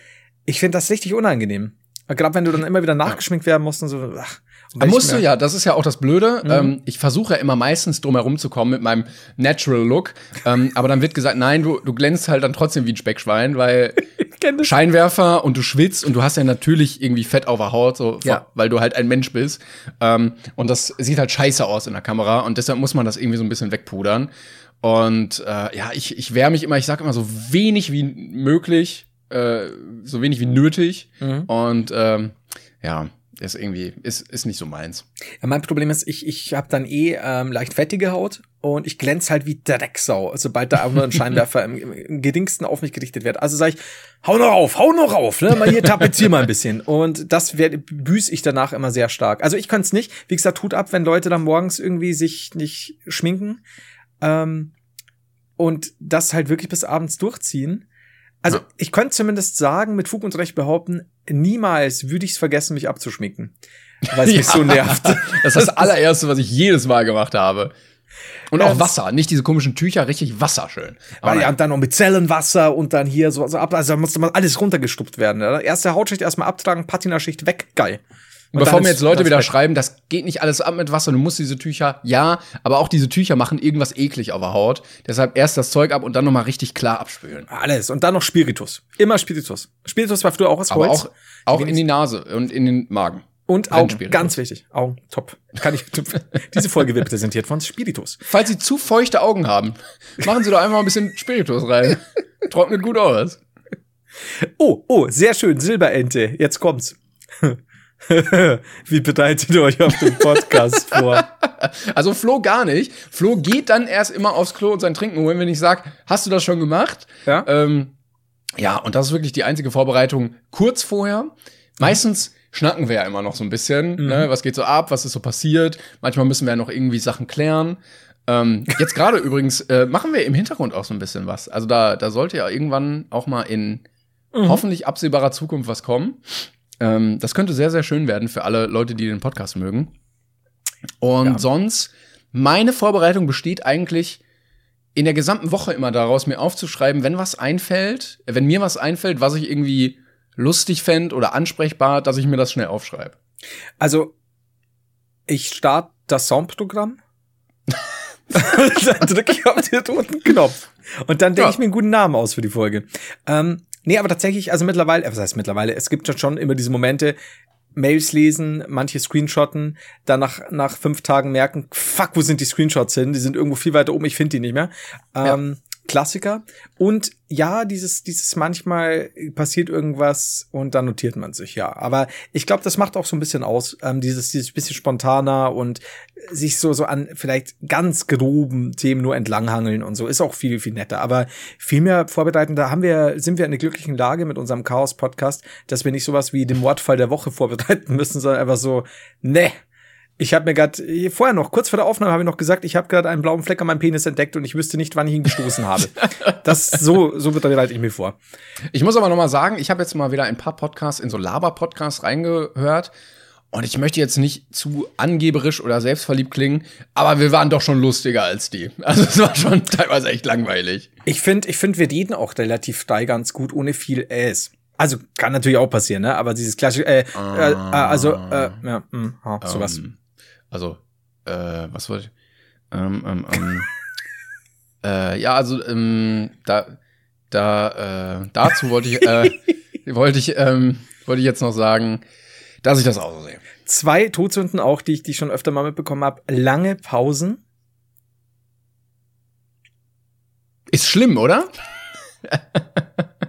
ich finde das richtig unangenehm. Gerade wenn du dann immer wieder nachgeschminkt werden musst und so, ach. Da musst du mir- ja, das ist ja auch das Blöde. Ähm, ich versuche ja immer meistens drum herum zu kommen mit meinem Natural Look. Ähm, aber dann wird gesagt, nein, du, du glänzt halt dann trotzdem wie ein Speckschwein, weil. [laughs] Scheinwerfer und du schwitzt und du hast ja natürlich irgendwie Fett auf der Haut, so, Ja. weil du halt ein Mensch bist. Ähm, und das sieht halt scheiße aus in der Kamera und deshalb muss man das irgendwie so ein bisschen wegpudern. Und äh, ja, ich, ich wehre mich immer, ich sage immer so wenig wie möglich, äh, so wenig wie nötig. Mhm. Und ähm, ja, ist irgendwie, ist, ist nicht so meins. Ja, mein Problem ist, ich, ich habe dann eh ähm, leicht fettige Haut und ich glänze halt wie Drecksau, sobald da nur ein Scheinwerfer im, im, im geringsten auf mich gerichtet wird. Also sage ich, hau noch auf, hau noch auf, ne? Mal hier tapezier mal ein bisschen. Und das büß ich danach immer sehr stark. Also ich kann es nicht. Wie gesagt, tut ab, wenn Leute dann morgens irgendwie sich nicht schminken. Ähm, und das halt wirklich bis abends durchziehen. Also ja. ich könnte zumindest sagen, mit Fug und Recht behaupten, niemals würde ich es vergessen, mich abzuschminken. Weil es [laughs] ja. mich so nervt. [laughs] Das ist das allererste, was ich jedes Mal gemacht habe. Und auch Wasser, nicht diese komischen Tücher, richtig Wasser schön. Aber ja, und dann noch mit Zellenwasser und dann hier so, so ab, also da musste mal alles runtergestupft werden. Erste Hautschicht erstmal abtragen, Patinaschicht weg, geil. Und bevor mir jetzt Leute wieder weg. schreiben, das geht nicht alles ab mit Wasser, du musst diese Tücher, ja, aber auch diese Tücher machen irgendwas eklig auf der Haut. Deshalb erst das Zeug ab und dann nochmal richtig klar abspülen. Alles. Und dann noch Spiritus. Immer Spiritus. Spiritus war früher auch Holz. Aber auch, auch in die Nase und in den Magen. Und Augen, ganz wichtig. Augen, top. Kann ich, diese Folge wird präsentiert von Spiritus. Falls Sie zu feuchte Augen haben, machen Sie doch einfach ein bisschen Spiritus rein. Trocknet gut aus. Oh, oh, sehr schön. Silberente. Jetzt kommt's. [laughs] Wie bereitet ihr euch auf den Podcast vor? [laughs] Also Flo gar nicht. Flo geht dann erst immer aufs Klo und sein Trinken holen, wenn ich sage, hast du das schon gemacht? Ja. Ähm, ja, und das ist wirklich die einzige Vorbereitung kurz vorher. Meistens schnacken wir ja immer noch so ein bisschen. Mhm. Ne? Was geht so ab? Was ist so passiert? Manchmal müssen wir ja noch irgendwie Sachen klären. Ähm, jetzt gerade [laughs] übrigens äh, machen wir im Hintergrund auch so ein bisschen was. Also da, da sollte ja irgendwann auch mal in mhm. hoffentlich absehbarer Zukunft was kommen. Ähm, das könnte sehr, sehr schön werden für alle Leute, die den Podcast mögen. Und ja. sonst, meine Vorbereitung besteht eigentlich in der gesamten Woche immer daraus, mir aufzuschreiben, wenn was einfällt, wenn mir was einfällt, was ich irgendwie lustig fände oder ansprechbar, dass ich mir das schnell aufschreibe. Also, ich starte das Soundprogramm. [laughs] [laughs] dann drücke ich auf den roten Knopf. Und dann denke ja. ich mir einen guten Namen aus für die Folge. Ähm, Nee, aber tatsächlich, also mittlerweile, was heißt mittlerweile, es gibt schon immer diese Momente, Mails lesen, manche screenshotten, dann nach, nach fünf Tagen merken, fuck, wo sind die Screenshots hin? Die sind irgendwo viel weiter oben, ich finde die nicht mehr. Ähm, Klassiker. Und ja, dieses, dieses manchmal passiert irgendwas und dann notiert man sich, ja. Aber ich glaube, das macht auch so ein bisschen aus, ähm, dieses, dieses bisschen spontaner und sich so, so an vielleicht ganz groben Themen nur entlanghangeln und so ist auch viel, viel netter. Aber viel mehr vorbereiten, da haben wir, sind wir in einer glücklichen Lage mit unserem Chaos-Podcast, dass wir nicht sowas wie den Mordfall der Woche [laughs] vorbereiten müssen, sondern einfach so, ne, ich habe mir gerade vorher noch kurz vor der Aufnahme habe ich noch gesagt, ich habe gerade einen blauen Fleck an meinem Penis entdeckt und ich wüsste nicht, wann ich ihn gestoßen habe. [laughs] Das so so bereite ich mir vor. Ich muss aber noch mal sagen, ich habe jetzt mal wieder ein paar Podcasts in so Laber Podcasts reingehört und ich möchte jetzt nicht zu angeberisch oder selbstverliebt klingen, aber wir waren doch schon lustiger als die. [laughs] Also es war schon teilweise echt langweilig. Ich finde, ich finde, wir reden auch relativ frei ganz gut ohne viel Äs. Also kann natürlich auch passieren, ne? Aber dieses klassische, äh, äh, äh also äh, ja, mh, oh, sowas. Um. Also, äh, was wollte ich? Ähm, ähm, ähm, [laughs] äh, ja, also, ähm, da, da, äh, dazu wollte ich, äh, [laughs] wollte ich, ähm, wollte ich jetzt noch sagen, dass ich das auch so sehe. Zwei Todsünden auch, die ich, die ich schon öfter mal mitbekommen habe. Lange Pausen. Ist schlimm, oder? [laughs]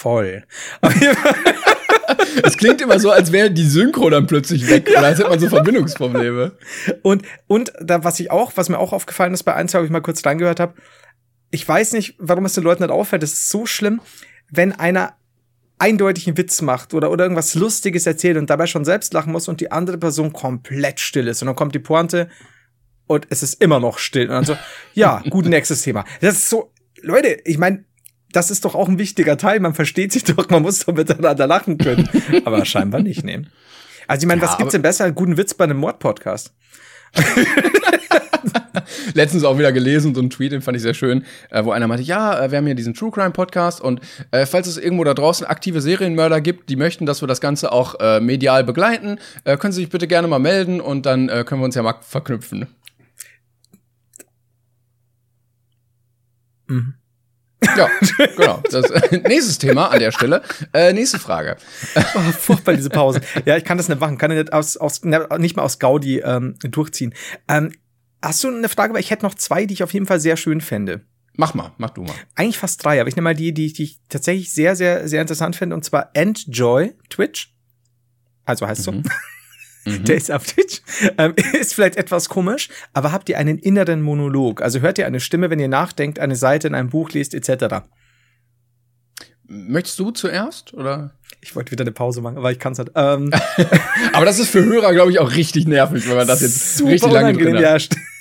Voll. [laughs] es klingt immer so, als wäre die Synchro dann plötzlich weg ja. oder als hätte man so Verbindungsprobleme. Und, und da, was ich auch, was mir auch aufgefallen ist, bei eins, wo ich mal kurz reingehört habe, ich weiß nicht, warum es den Leuten nicht auffällt. Es ist so schlimm, wenn einer eindeutig einen Witz macht oder, oder irgendwas Lustiges erzählt und dabei schon selbst lachen muss und die andere Person komplett still ist. Und dann kommt die Pointe und es ist immer noch still. Und dann so, ja, gut, nächstes Thema. Das ist so, Leute, ich meine, das ist doch auch ein wichtiger Teil. Man versteht sich [laughs] doch, man muss doch miteinander lachen können. [laughs] aber scheinbar nicht nehmen. Also ich meine, ja, was gibt's denn besser als guten Witz bei einem Mordpodcast? [laughs] Letztens auch wieder gelesen, so ein Tweet, den fand ich sehr schön, äh, wo einer meinte, ja, äh, wir haben hier diesen True Crime Podcast und äh, falls es irgendwo da draußen aktive Serienmörder gibt, die möchten, dass wir das Ganze auch äh, medial begleiten, äh, können Sie sich bitte gerne mal melden und dann äh, können wir uns ja mal verknüpfen. Mhm. Ja, genau. Das, äh, [laughs] nächstes Thema an der Stelle. Äh, nächste Frage. Oh, furchtbar, diese Pause. Ja, ich kann das nicht machen. Kann ich nicht, aus, aus, nicht mal aus Gaudi ähm, durchziehen. Ähm, hast du eine Frage? Weil ich hätte noch zwei, die ich auf jeden Fall sehr schön fände. Mach mal, mach du mal. Eigentlich fast drei, aber ich nehme mal die, die, die ich tatsächlich sehr, sehr, sehr interessant finde, und zwar Enjoy Twitch. Also heißt mhm. so. Mhm. Der ist auf Twitch. Ähm, [laughs] ist vielleicht etwas komisch, aber habt ihr einen inneren Monolog? Also hört ihr eine Stimme, wenn ihr nachdenkt, eine Seite in einem Buch liest, etc. Möchtest du zuerst oder? Ich wollte wieder eine Pause machen, aber ich kann es halt. Ähm. [laughs] aber das ist für Hörer, glaube ich, auch richtig nervig, wenn man das jetzt Super richtig lange drin hat.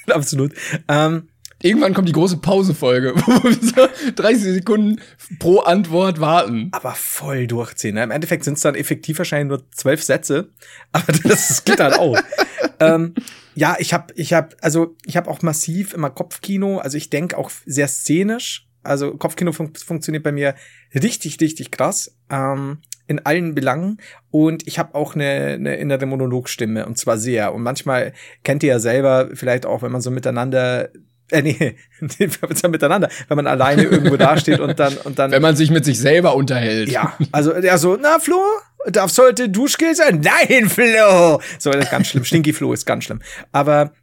Ja, [laughs] absolut. Ähm, Irgendwann kommt die große Pausefolge, [laughs] wo wir so 30 Sekunden pro Antwort warten. Aber voll durchziehen. Ne? Im Endeffekt sind es dann effektiv wahrscheinlich nur zwölf Sätze, [laughs] aber das geht dann auch. [laughs] ähm, ja, ich habe, ich habe, also ich habe auch massiv immer Kopfkino. Also ich denke auch sehr szenisch. Also Kopfkino fun funktioniert bei mir richtig, richtig krass. Ähm, in allen Belangen und ich habe auch eine, eine innere Monologstimme und zwar sehr und manchmal kennt ihr ja selber vielleicht auch wenn man so miteinander äh, nee, [laughs] miteinander, wenn man alleine irgendwo dasteht und dann und dann. Wenn man sich mit sich selber unterhält. Ja, also der so, na Flo, darf sollte Duschgel sein? Nein, Flo! So, das ist ganz schlimm. Stinky Flo ist ganz schlimm. Aber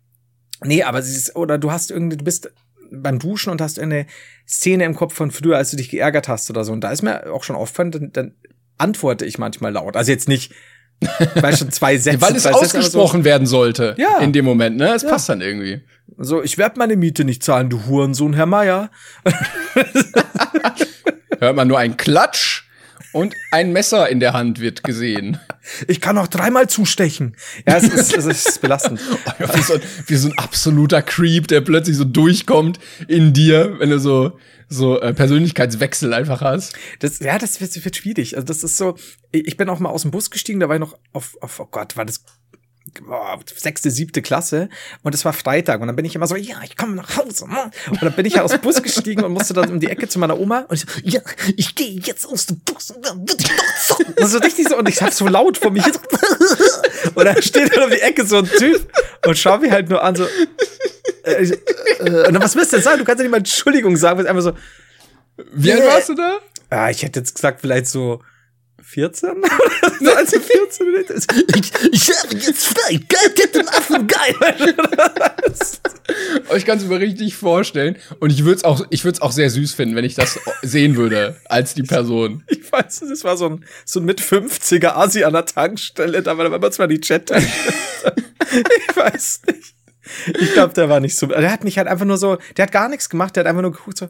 nee, aber es ist, oder du hast irgendwie, du bist beim Duschen und hast eine Szene im Kopf von früher, als du dich geärgert hast oder so. Und da ist mir auch schon aufgefallen, dann, dann antworte ich manchmal laut. Also jetzt nicht, weil schon zwei [laughs] Sätze. Weil es ausgesprochen so. werden sollte. Ja. In dem Moment, ne? Es ja. passt dann irgendwie. So, ich werde meine Miete nicht zahlen, du Hurensohn, Herr Meier. [laughs] Hört man nur ein Klatsch und ein Messer in der Hand wird gesehen. Ich kann auch dreimal zustechen. Ja, es ist, es ist belastend. [laughs] wie, so ein, wie so ein absoluter Creep, der plötzlich so durchkommt in dir, wenn du so so äh, Persönlichkeitswechsel einfach hast. Das, ja, das wird, wird schwierig. Also das ist so, ich bin auch mal aus dem Bus gestiegen, da war ich noch auf, auf oh Gott, war das oh, sechste, siebte Klasse und es war Freitag und dann bin ich immer so, ja, ich komme nach Hause. Ne? Und dann bin ich halt aus dem Bus gestiegen und musste dann um die Ecke zu meiner Oma und ich so, ja, ich gehe jetzt aus dem Bus und dann wird ich noch zocken. Und so richtig so und ich hab so laut vor mich [laughs] und dann steht dann um die Ecke so ein Typ und schau mich halt nur an so äh, äh, und dann was willst du denn sagen? Du kannst ja nicht mal Entschuldigung sagen, weil einfach so Wie alt warst du da? Ja, ich hätte jetzt gesagt vielleicht so 14? [laughs] Als ich 14 ich, ich habe jetzt frei. Geil, den Affen, geil. ich kann es mir richtig vorstellen. Und ich würde es auch, ich würde es auch sehr süß finden, wenn ich das sehen würde, als die Person. Ich weiß, das war so ein, so ein mit 50er Asi an der Tankstelle, da war man zwar die Chat. ich weiß nicht. Ich glaube, der war nicht so. Der hat mich halt einfach nur so, der hat gar nichts gemacht, der hat einfach nur geguckt so,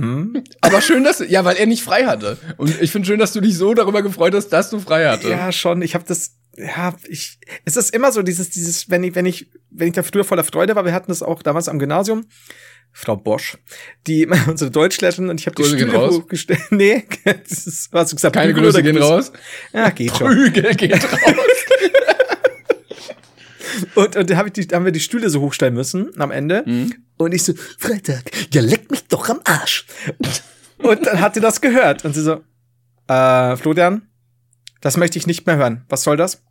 hm? Aber schön, dass ja, weil er nicht frei hatte. Und ich finde schön, dass du dich so darüber gefreut hast, dass du frei hatte. Ja, schon. Ich habe das ja, ich es ist immer so dieses dieses wenn ich wenn ich wenn ich da früher voller Freude war, wir hatten das auch damals am Gymnasium. Frau Bosch, die [laughs] unsere Deutschlehrerin und ich habe die Stühle hochgestellt. [laughs] Nee, [laughs] das ist, was du gesagt, keine Grüße gehen raus. Ja, geht Prügel schon. geht raus. Und, und da, hab ich die, da haben wir die Stühle so hochstellen müssen am Ende. Mhm. Und ich so, Freitag, ja, leck mich doch am Arsch. Und dann hat sie das gehört. Und sie so, äh, Florian, das möchte ich nicht mehr hören. Was soll das?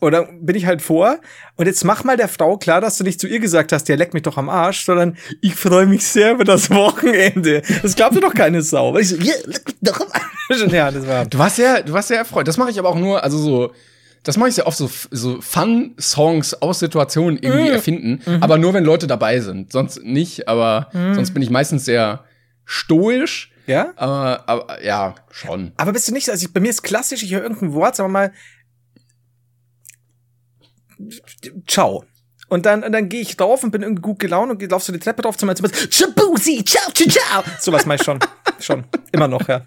Dann bin ich halt vor. Und jetzt mach mal der Frau klar, dass du nicht zu ihr gesagt hast, ja, leck mich doch am Arsch, sondern ich freue mich sehr über das Wochenende. Das glaubt dir doch keine Sau. Ich so, ja, leck mich doch am Arsch. Ja, das war. Du warst ja, du warst sehr erfreut. Das mache ich aber auch nur, also so, das mache ich sehr oft so, so Fun-Songs aus Situationen irgendwie mhm. erfinden, mhm. aber nur wenn Leute dabei sind. Sonst nicht, aber mhm. sonst bin ich meistens sehr stoisch. Ja? Aber, aber ja, schon. Aber bist du nicht, also ich, bei mir ist klassisch, ich höre irgendein Wort, sagen wir mal, ciao. Und dann, und dann gehe ich drauf und bin irgendwie gut gelaunt und lauf so die Treppe drauf zu meinem Zimmer. Chabusi, ciao, ciao, ciao. Sowas mach ich schon. [laughs] schon. Immer noch, ja.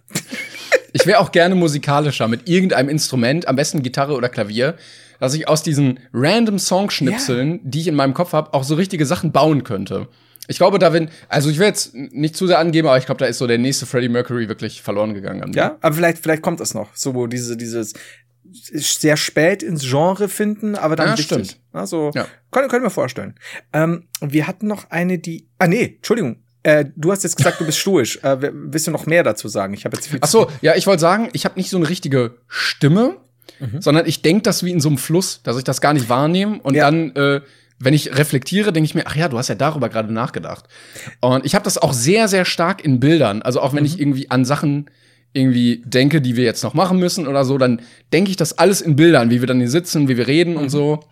Ich wäre auch gerne musikalischer mit irgendeinem Instrument, am besten Gitarre oder Klavier, dass ich aus diesen random Songschnipseln, ja. die ich in meinem Kopf habe, auch so richtige Sachen bauen könnte. Ich glaube, da wenn, also ich will jetzt nicht zu sehr angeben, aber ich glaube, da ist so der nächste Freddie Mercury wirklich verloren gegangen. Ja, aber vielleicht, vielleicht kommt es noch. So, diese, dieses sehr spät ins Genre finden, aber dann ja, stimmt. Also, ja. können, können wir vorstellen. Ähm, wir hatten noch eine, die, ah nee, Entschuldigung, äh, du hast jetzt gesagt, du bist stoisch. Äh, willst du noch mehr dazu sagen? Ich habe jetzt viel Ach so, ja, ich wollte sagen, ich habe nicht so eine richtige Stimme, mhm. sondern ich denke das wie in so einem Fluss, dass ich das gar nicht wahrnehme und ja. dann äh, wenn ich reflektiere, denke ich mir, ach ja, du hast ja darüber gerade nachgedacht. Und ich habe das auch sehr, sehr stark in Bildern. Also auch wenn mhm. ich irgendwie an Sachen irgendwie denke, die wir jetzt noch machen müssen oder so, dann denke ich das alles in Bildern, wie wir dann hier sitzen, wie wir reden mhm. und so.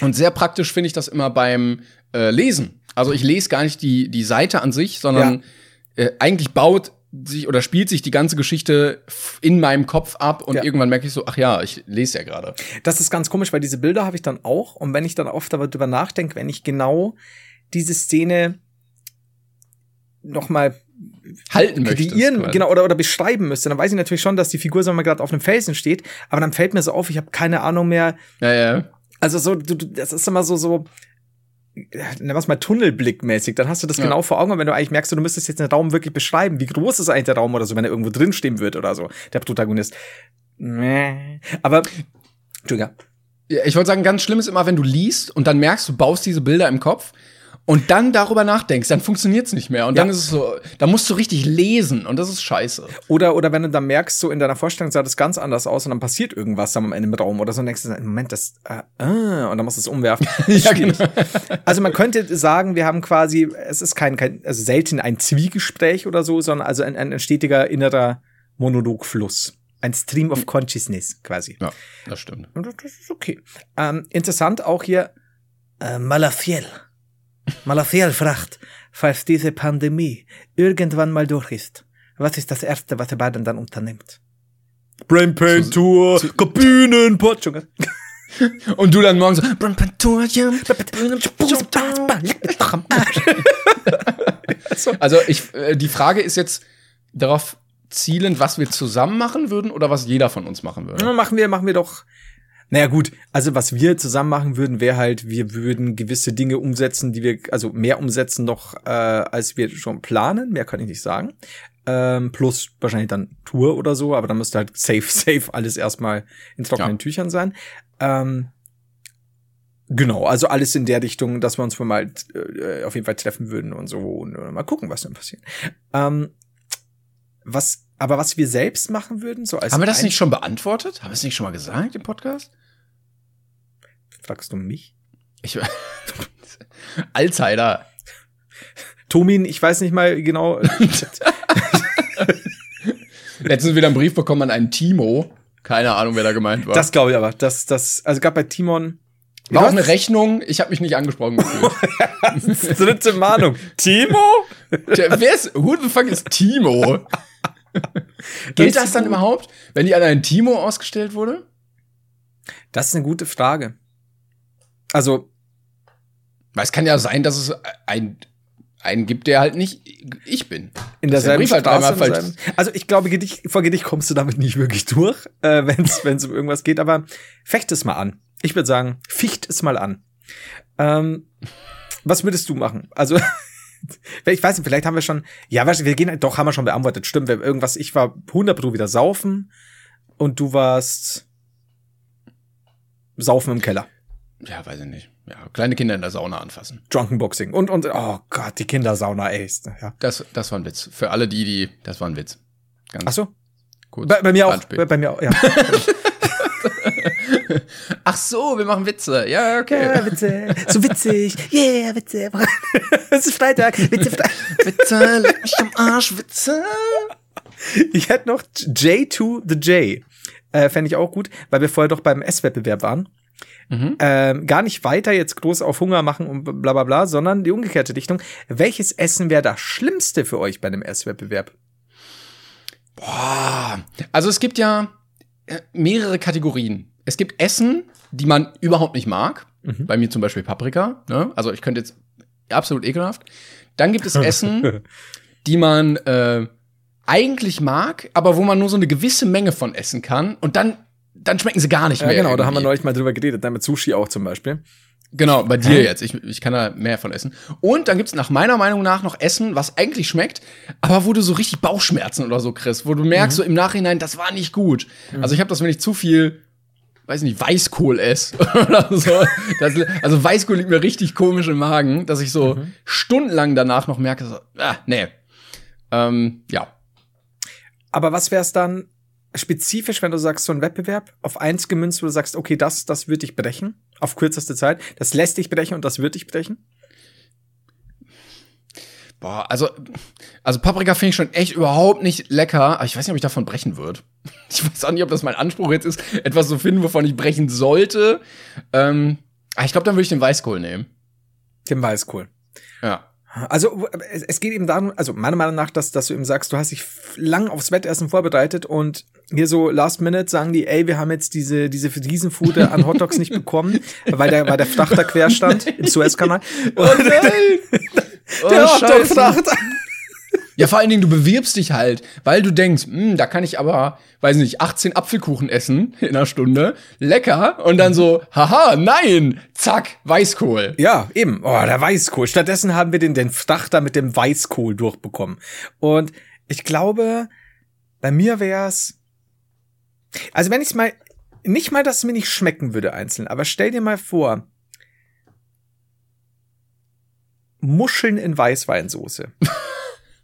Und sehr praktisch finde ich das immer beim äh, lesen. Also ich lese gar nicht die, die Seite an sich, sondern ja. äh, eigentlich baut sich oder spielt sich die ganze Geschichte in meinem Kopf ab und ja. irgendwann merke ich so, ach ja, ich lese ja gerade. Das ist ganz komisch, weil diese Bilder habe ich dann auch und wenn ich dann oft darüber nachdenke, wenn ich genau diese Szene noch mal halten kreieren, genau oder oder beschreiben müsste, dann weiß ich natürlich schon, dass die Figur sagen wir gerade auf einem Felsen steht, aber dann fällt mir so auf, ich habe keine Ahnung mehr. Ja, ja. Also so du, das ist immer so so nennen wir es mal Tunnelblickmäßig, dann hast du das ja. genau vor Augen, und wenn du eigentlich merkst, du müsstest jetzt den Raum wirklich beschreiben, wie groß ist eigentlich der Raum oder so, wenn er irgendwo drin stehen wird oder so, der Protagonist. Aber, Entschuldigung. Ja, ich wollte sagen, ganz schlimm ist immer, wenn du liest und dann merkst, du baust diese Bilder im Kopf und dann darüber nachdenkst, dann funktioniert's nicht mehr. Und ja. dann ist es so, da musst du richtig lesen und das ist scheiße. Oder, oder wenn du dann merkst, so in deiner Vorstellung sah das ganz anders aus und dann passiert irgendwas am Ende im Raum oder so, und denkst du, Moment, das, äh, äh, und dann musst du es umwerfen. [laughs] ja, genau. Also man könnte sagen, wir haben quasi, es ist kein, kein also selten ein Zwiegespräch oder so, sondern also ein, ein stetiger innerer Monologfluss. Ein Stream of Consciousness quasi. Ja, das stimmt. Und das ist okay. Ähm, interessant auch hier, äh, Malafiel. Malafiel fragt, falls diese Pandemie irgendwann mal durch ist, was ist das Erste, was ihr beiden dann unternimmt? Brain Pain Tour, Kabinen, [laughs] Und du dann morgen so, Brain Pain Tour, ja. Also ich, äh, die Frage ist jetzt darauf zielend, was wir zusammen machen würden oder was jeder von uns machen würde. machen wir, machen wir doch naja gut, also was wir zusammen machen würden, wäre halt, wir würden gewisse Dinge umsetzen, die wir, also mehr umsetzen noch, äh, als wir schon planen, mehr kann ich nicht sagen. Ähm, plus wahrscheinlich dann Tour oder so, aber dann müsste halt safe, [laughs] safe alles erstmal in trockenen ja. Tüchern sein. Ähm, Genau, also alles in der Richtung, dass wir uns mal äh, auf jeden Fall treffen würden und so und äh, mal gucken, was dann passiert. Ähm, was, aber was wir selbst machen würden, so als haben wir das nicht schon beantwortet? Haben wir es nicht schon mal gesagt im Podcast? Fragst du mich? Ich [laughs] Alzheimer. Tomin, ich weiß nicht mal genau. [laughs] [laughs] Letztens wieder einen Brief bekommen an einen Timo. Keine Ahnung, wer da gemeint war. Das glaube ich aber. Das, das, also gab bei Timon. War auch eine Rechnung. Ich habe mich nicht angesprochen gefühlt. Dritte Mahnung. Timo? Wer ist, who the fuck ist Timo? Gilt das dann überhaupt, wenn die an einen Timo ausgestellt wurde? Das ist eine gute Frage. Also. Weil es kann ja sein, dass es ein, einen gibt, der halt nicht ich bin. In derselben Brief halt Straße. Also ich glaube, Gedicht, vor Gedicht kommst du damit nicht wirklich durch, äh, [laughs] wenn es um irgendwas geht. Aber fecht es mal an. Ich würde sagen, ficht es mal an. Ähm, was würdest du machen? Also [laughs] ich weiß nicht, vielleicht haben wir schon, ja, wir gehen, doch, haben wir schon beantwortet. Stimmt, irgendwas, ich war 100 Pro wieder saufen und du warst saufen im Keller ja, weiß ich nicht. Ja, kleine Kinder in der Sauna anfassen. Drunkenboxing und und oh Gott, die Kindersauna, ey. Ja. Das das war ein Witz. Für alle die, die das war ein Witz. Ganz Ach so. Kurz, bei, bei mir auch. Bei, bei, mir auch, ja. [laughs] Ach so, wir machen Witze. Ja, okay. Ja, Witze. So witzig. Yeah, Witze. [laughs] es ist Freitag. Witze, Freitag. Witze, leck mich am Arsch, Witze. Ich hätte noch J to the J. Äh, Fände ich auch gut, weil wir vorher doch beim S-Wettbewerb waren. Mhm. Ähm, gar nicht weiter jetzt groß auf Hunger machen und bla bla bla, sondern die umgekehrte Dichtung. Welches Essen wäre das Schlimmste für euch bei einem Esswettbewerb? Boah, also es gibt ja äh, mehrere Kategorien. Es gibt Essen, die man überhaupt nicht mag. Mhm. Bei mir zum Beispiel Paprika. Ne? Also ich könnte jetzt absolut ekelhaft. Dann gibt es [laughs] Essen, die man äh, eigentlich mag, aber wo man nur so eine gewisse Menge von essen kann. Und dann dann schmecken sie gar nicht mehr. Ja, genau, irgendwie. da haben wir neulich mal drüber geredet, dann mit Sushi auch zum Beispiel. Genau, bei dir jetzt. Ich, ich kann da mehr von essen. Und dann gibt's nach meiner Meinung nach noch Essen, was eigentlich schmeckt, aber wo du so richtig Bauchschmerzen oder so kriegst, wo du merkst mhm. so im Nachhinein, das war nicht gut. Mhm. Also ich habe das, wenn ich zu viel, weiß nicht, Weißkohl esse [laughs] oder so. Das, also Weißkohl liegt mir richtig komisch im Magen, dass ich so mhm. stundenlang danach noch merke, so, ah, nee. Ähm, ja. Aber was wär's dann, spezifisch, wenn du sagst, so ein Wettbewerb auf eins gemünzt, wo du sagst, okay, das, das wird dich brechen, auf kürzeste Zeit, das lässt dich brechen und das wird dich brechen? Boah, also, also Paprika finde ich schon echt überhaupt nicht lecker, aber ich weiß nicht, ob ich davon brechen würde. [laughs] Ich weiß auch nicht, ob das mein Anspruch jetzt ist, etwas zu finden, wovon ich brechen sollte. Ähm, aber ich glaube, dann würde ich den Weißkohl nehmen. Dem Weißkohl. Ja. Also es geht eben darum, also meiner Meinung nach, dass, dass du eben sagst, du hast dich lang aufs Wettessen vorbereitet und hier so Last Minute sagen die, ey, wir haben jetzt diese diese Riesenfude an Hotdogs nicht bekommen, [laughs] weil der weil der Frachter quer stand im [laughs] Suezkanal. Oh nein! [laughs] der oh, Hotdog-Frachter. Ja, vor allen Dingen, du bewirbst dich halt, weil du denkst, hm, da kann ich aber, weiß nicht, 18 Apfelkuchen essen [laughs] in einer Stunde. Lecker. Und dann so, haha, nein, zack, Weißkohl. Ja, eben. Oh, der Weißkohl. Stattdessen haben wir den, den Frachter mit dem Weißkohl durchbekommen. Und ich glaube, bei mir wär's, also wenn ich mal, nicht mal, dass es mir nicht schmecken würde einzeln, aber stell dir mal vor, Muscheln in Weißweinsoße. [laughs]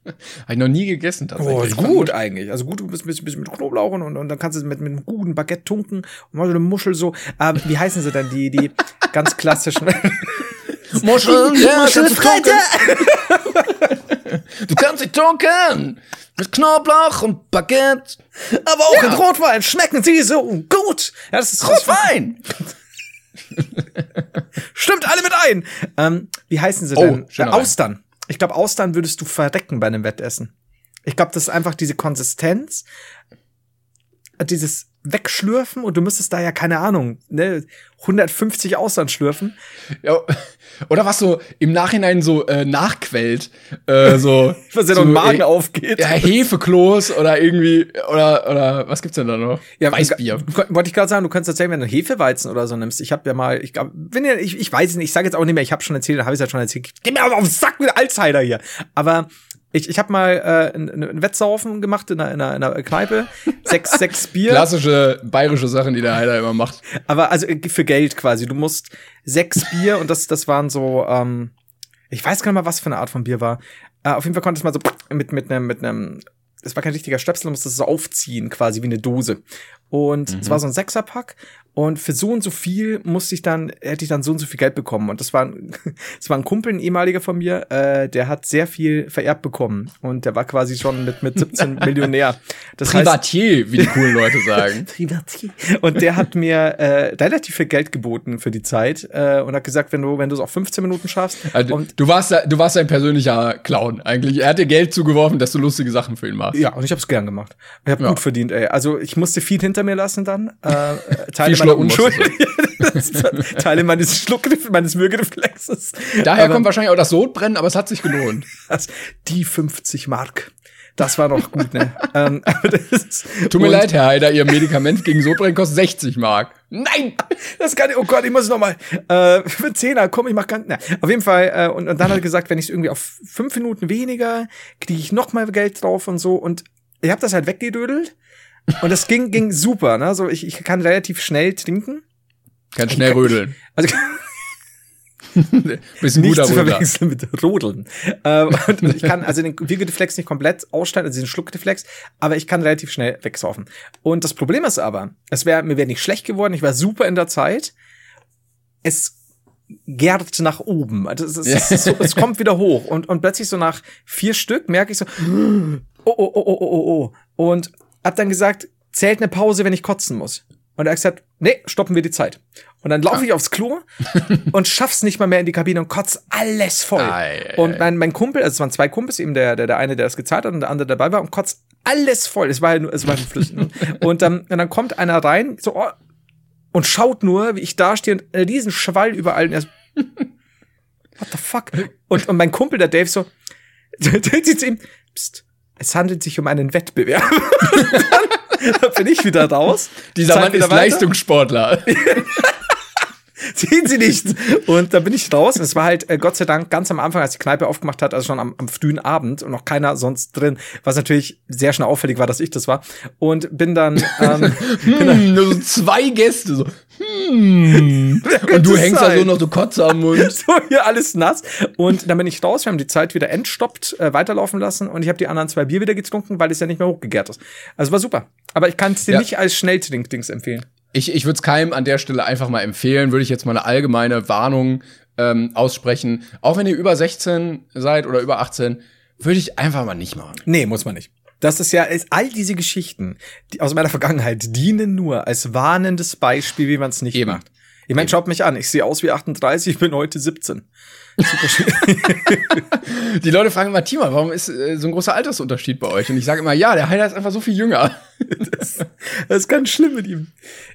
Habe ich noch nie gegessen tatsächlich. Oh, ist gut eigentlich. Also gut, du bist ein bisschen mit Knoblauch und, und dann kannst du es mit, mit einem guten Baguette tunken und mal so eine Muschel so. Ähm, wie heißen sie denn? Die, die ganz klassischen. [laughs] Muscheln, [laughs] ja, Muscheln [laughs] du kannst sie tunken. Mit Knoblauch und Baguette. Aber auch ja. in Rotwein schmecken sie so gut. Ja, das ist Rotwein. Stimmt alle mit ein. Ähm, wie heißen sie denn? Oh, Austern. Ich glaube, Austern würdest du verrecken bei einem Wettessen. Ich glaube, das ist einfach diese Konsistenz, dieses Wegschlürfen und du müsstest da ja keine Ahnung, ne, 150 Austern schlürfen. Ja, oder was so im Nachhinein so äh, nachquellt, äh, so [laughs] was ja so, noch im Magen äh, aufgeht. Ja, Hefekloß oder irgendwie oder oder was gibt's denn da noch? Ja, Weißbier. Wollte ich gerade sagen, du kannst erzählen, wenn du Hefeweizen oder so nimmst. Ich habe ja mal, ich glaube, wenn ihr, ich, ich weiß es nicht, ich sage jetzt auch nicht mehr, ich habe schon erzählt, habe ich ja schon erzählt. Geh mir aber auf den Sack mit Alzheimer hier. Aber ich, ich habe mal äh, ein, Wettsaufen gemacht in einer, in einer, in einer Kneipe. Sechs, [laughs] sechs Bier. Klassische bayerische Sachen, die der Heiler immer macht. Aber also äh, für Geld quasi. Du musst sechs Bier und das, das waren so, ähm, ich weiß gar nicht mal, was für eine Art von Bier war. Äh, auf jeden Fall konnte es mal so mit, mit einem, mit einem, es war kein richtiger Stöpsel, du musst das so aufziehen, quasi wie eine Dose. Und mhm. es war so ein Sechserpack und für so und so viel musste ich dann, hätte ich dann so und so viel Geld bekommen. Und das war, [laughs] das war ein Kumpel, ein ehemaliger von mir, äh, der hat sehr viel vererbt bekommen. Und der war quasi schon mit, mit 17 [laughs] Millionär. Das Privatier, heißt, wie die coolen Leute sagen. [laughs] Privatier. Und der hat mir äh, relativ viel Geld geboten für die Zeit äh, und hat gesagt, wenn du, wenn du es auf 15 Minuten schaffst. Also, und du warst, du warst ein persönlicher Clown eigentlich. Er hat dir Geld zugeworfen, dass du lustige Sachen für ihn machst. Ja, und ich habe es gern gemacht. Ich habe ja. gut verdient, ey. Also ich musste viel hinter mir lassen dann. Äh, Teile meiner Unschuld. [laughs] Teile meines Schluck meines Würgereflexes. Daher aber, kommt wahrscheinlich auch das Sodbrennen, aber es hat sich gelohnt. die 50 Mark. Das war doch gut, ne? [laughs] ähm, Tut mir leid, Herr Heider, Ihr Medikament gegen Sodbrennen kostet 60 Mark. Nein! Das kann ich, oh Gott, ich muss noch mal, äh, für Zehner, komm, ich mach ganz, na, auf jeden Fall, äh, und, und dann hat er gesagt, wenn ich es irgendwie auf fünf Minuten weniger, kriege ich noch mal Geld drauf und so, und ich habe das halt weggedödelt und das ging, ging super, ne? So, ich, ich kann relativ schnell trinken. Kann schnell kann, rödeln. Also, [laughs] Bisschen nicht guter zu verwechseln mit Rodeln. Ähm, und ich kann also den Wiegedeflex nicht komplett ausstellen, also den Schluckdeflex, aber ich kann relativ schnell wegsaufen. Und das Problem ist aber, es wäre mir wäre nicht schlecht geworden, ich war super in der Zeit. Es gärt nach oben. Also es, es, es, so, es kommt wieder hoch und, und plötzlich so nach vier Stück merke ich so, [gasps] oh, oh, oh, oh, oh, oh. Und hab dann gesagt, zählt eine Pause, wenn ich kotzen muss. Und er hat gesagt, nee, stoppen wir die Zeit. Und dann laufe ich aufs Klo [laughs] und schaff's nicht mal mehr in die Kabine und kotz alles voll. Ei, und mein, mein Kumpel, also es waren zwei Kumpels, eben der, der, der eine, der das gezahlt hat und der andere dabei war und kotzt alles voll. Es war ja nur, es war ein Flüssen. [laughs] und, ähm, und dann kommt einer rein, so, oh, und schaut nur, wie ich da stehe und einen riesen Schwall überall. Und er so, [laughs] what the fuck? Und, und mein Kumpel, der Dave, so, der sieht zu ihm, pst, es handelt sich um einen Wettbewerb. [laughs] dann bin ich wieder raus. Dieser Mann ist weiter. Leistungssportler. Sehen Sie nicht. Und da bin ich raus. Es war halt, äh, Gott sei Dank, ganz am Anfang, als die Kneipe aufgemacht hat, also schon am, am frühen Abend und noch keiner sonst drin, was natürlich sehr schnell auffällig war, dass ich das war. Und bin dann, ähm, [laughs] hm, bin dann nur so zwei Gäste, so, hm. [laughs] Und du hängst da so noch so Kotze am Mund. [laughs] so hier alles nass. Und dann bin ich raus, wir haben die Zeit wieder entstoppt, äh, weiterlaufen lassen und ich habe die anderen zwei Bier wieder getrunken, weil es ja nicht mehr hochgegärt ist. Also war super. Aber ich kann es dir ja. nicht als Schnelltrink-Dings empfehlen ich, ich würde es keinem an der Stelle einfach mal empfehlen, würde ich jetzt mal eine allgemeine Warnung ähm, aussprechen. Auch wenn ihr über 16 seid oder über 18, würde ich einfach mal nicht machen. Nee, muss man nicht. Das ist ja, ist, all diese Geschichten die aus meiner Vergangenheit dienen nur als warnendes Beispiel, wie man es nicht Eben. macht. Ich meine, schaut mich an, ich sehe aus wie 38, ich bin heute 17. Super schön. [laughs] Die Leute fragen immer, Tima, warum ist äh, so ein großer Altersunterschied bei euch? Und ich sage immer, ja, der Heiler ist einfach so viel jünger. Das, das ist ganz schlimm mit ihm.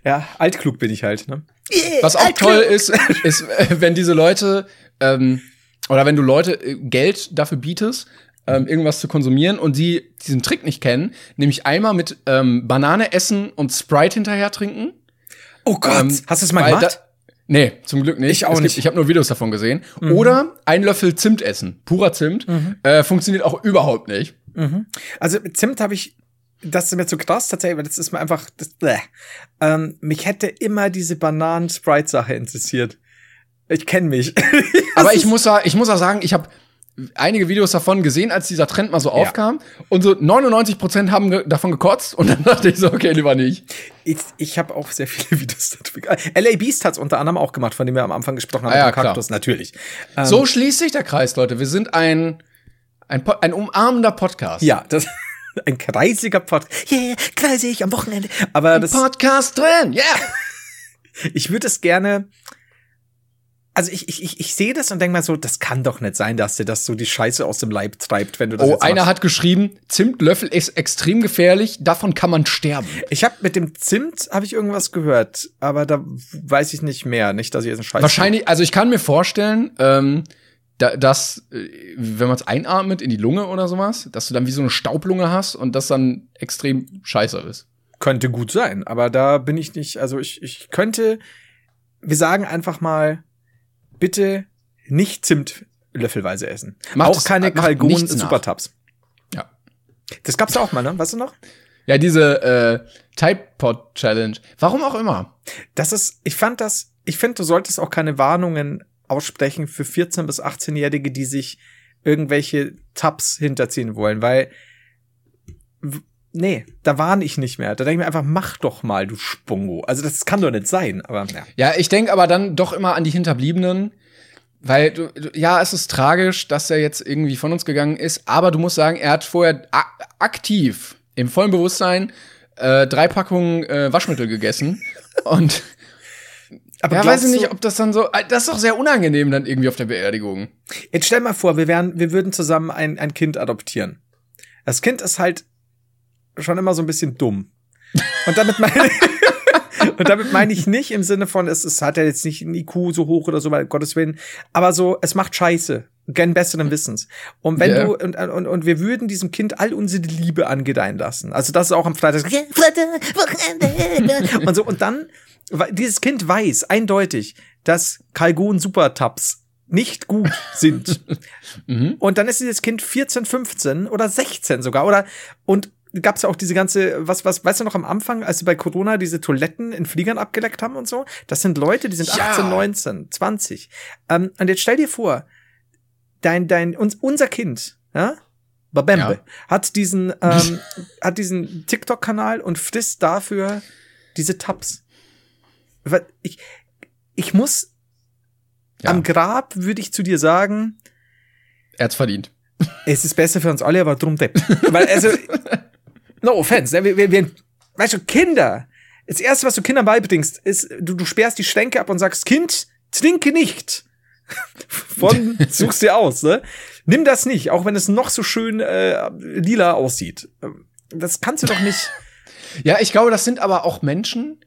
Ja, altklug bin ich halt. Ne? Yeah, Was auch altklug. toll ist, ist, äh, wenn diese Leute ähm, oder wenn du Leute äh, Geld dafür bietest, ähm, irgendwas zu konsumieren und sie diesen Trick nicht kennen, nämlich einmal mit ähm, Banane essen und Sprite hinterher trinken. Oh Gott, ähm, hast du es mal gemacht? Nee, zum Glück nicht. Ich auch es nicht. ich habe nur Videos davon gesehen. Mhm. Oder ein Löffel Zimt essen. Purer Zimt. Mhm. Äh, funktioniert auch überhaupt nicht. Mhm. Also Zimt habe ich, das ist mir zu krass tatsächlich, weil das ist mir einfach, das, ähm, mich hätte immer diese Bananen-Sprite-Sache interessiert. Ich kenne mich. [laughs] Aber ich muss, ich muss auch sagen, ich habe einige Videos davon gesehen, als dieser Trend mal so ja. aufkam. Und so 99 Prozent haben ge davon gekotzt. Und dann [laughs] dachte ich so, okay, lieber nicht. Ich, ich habe auch sehr viele [laughs] Videos dazu. LA Beast hat's unter anderem auch gemacht, von dem wir am Anfang gesprochen haben. Ah, ja, Kaktus, klar. natürlich. Ähm, so schließt sich der Kreis, Leute. Wir sind ein, ein, ein umarmender Podcast. Ja, das [laughs] ein kreisiger Podcast. Yeah, kreisig am Wochenende. Aber ein das Podcast drin, yeah. ich würde es gerne also ich, ich, ich, sehe das und denke mal so, das kann doch nicht sein, dass dir das so die Scheiße aus dem Leib treibt, wenn du das Oh, einer hat geschrieben, Zimtlöffel ist extrem gefährlich, davon kann man sterben. Ich habe mit dem Zimt habe ich irgendwas gehört, aber da weiß ich nicht mehr, nicht, dass ich jetzt einen Scheiß Wahrscheinlich, also ich kann mir vorstellen, ähm, da, dass äh, wenn man es einatmet in die Lunge oder sowas, dass du dann wie so eine Staublunge hast und das dann extrem scheiße ist. Könnte gut sein, aber da bin ich nicht, also ich, ich könnte, wir sagen einfach mal, bitte nicht Zimt löffelweise essen. Macht auch keine Kalgon Supertabs. Ja. Das gab's ja auch mal, ne? Weißt du noch? Ja, diese äh, Type Pod Challenge. Warum auch immer. Das ist, ich fand das, ich finde, du solltest auch keine Warnungen aussprechen für 14 bis 18-Jährige, die sich irgendwelche Tabs hinterziehen wollen, weil nee, da warne ich nicht mehr. Da denke ich mir einfach, mach doch mal, du Spongo. Also das kann doch nicht sein, aber ja. Ja, ich denke aber dann doch immer an die Hinterbliebenen. Weil du, ja, es ist tragisch, dass er jetzt irgendwie von uns gegangen ist, aber du musst sagen, er hat vorher aktiv im vollen Bewusstsein äh, drei Packungen äh, Waschmittel gegessen [laughs] und aber ja, weiß ich nicht, ob das dann so. Äh, das ist doch sehr unangenehm dann irgendwie auf der Beerdigung. Jetzt stell mal vor, wir wären, wir würden zusammen ein, ein Kind adoptieren. Das Kind ist halt schon immer so ein bisschen dumm. Und damit meine [laughs] Und damit meine ich nicht im Sinne von, es, es hat ja jetzt nicht ein IQ so hoch oder so, weil Gottes Willen, aber so, es macht Scheiße. Gern besseren Wissens. Und wenn yeah. du, und, und, und wir würden diesem Kind all unsere Liebe angedeihen lassen. Also das ist auch am Freitag. [laughs] und so, und dann, dieses Kind weiß eindeutig, dass Kalgon Supertabs nicht gut sind. [laughs] mhm. Und dann ist dieses Kind 14, 15 oder 16 sogar. Oder, und gab es ja auch diese ganze, was, was, weißt du noch am Anfang, als sie bei Corona diese Toiletten in Fliegern abgeleckt haben und so? Das sind Leute, die sind ja. 18, 19, 20. Ähm, und jetzt stell dir vor, dein, dein, uns, unser Kind, ja? Babembe, ja. hat diesen, ähm, [laughs] hat diesen TikTok-Kanal und frisst dafür diese Tabs. Ich, ich muss, ja. am Grab würde ich zu dir sagen, er hat's verdient. Es ist besser für uns alle, aber drum depp. Weil, also, [laughs] no offense, ne? wir, wir, wir, weißt du, Kinder, das erste, was du Kindern beibringst, ist, du, du sperrst die Schränke ab und sagst, Kind, trinke nicht. [laughs] Von suchst dir aus, ne? Nimm das nicht, auch wenn es noch so schön äh, lila aussieht. Das kannst du doch nicht. [laughs] Ja, ich glaube, das sind aber auch Menschen,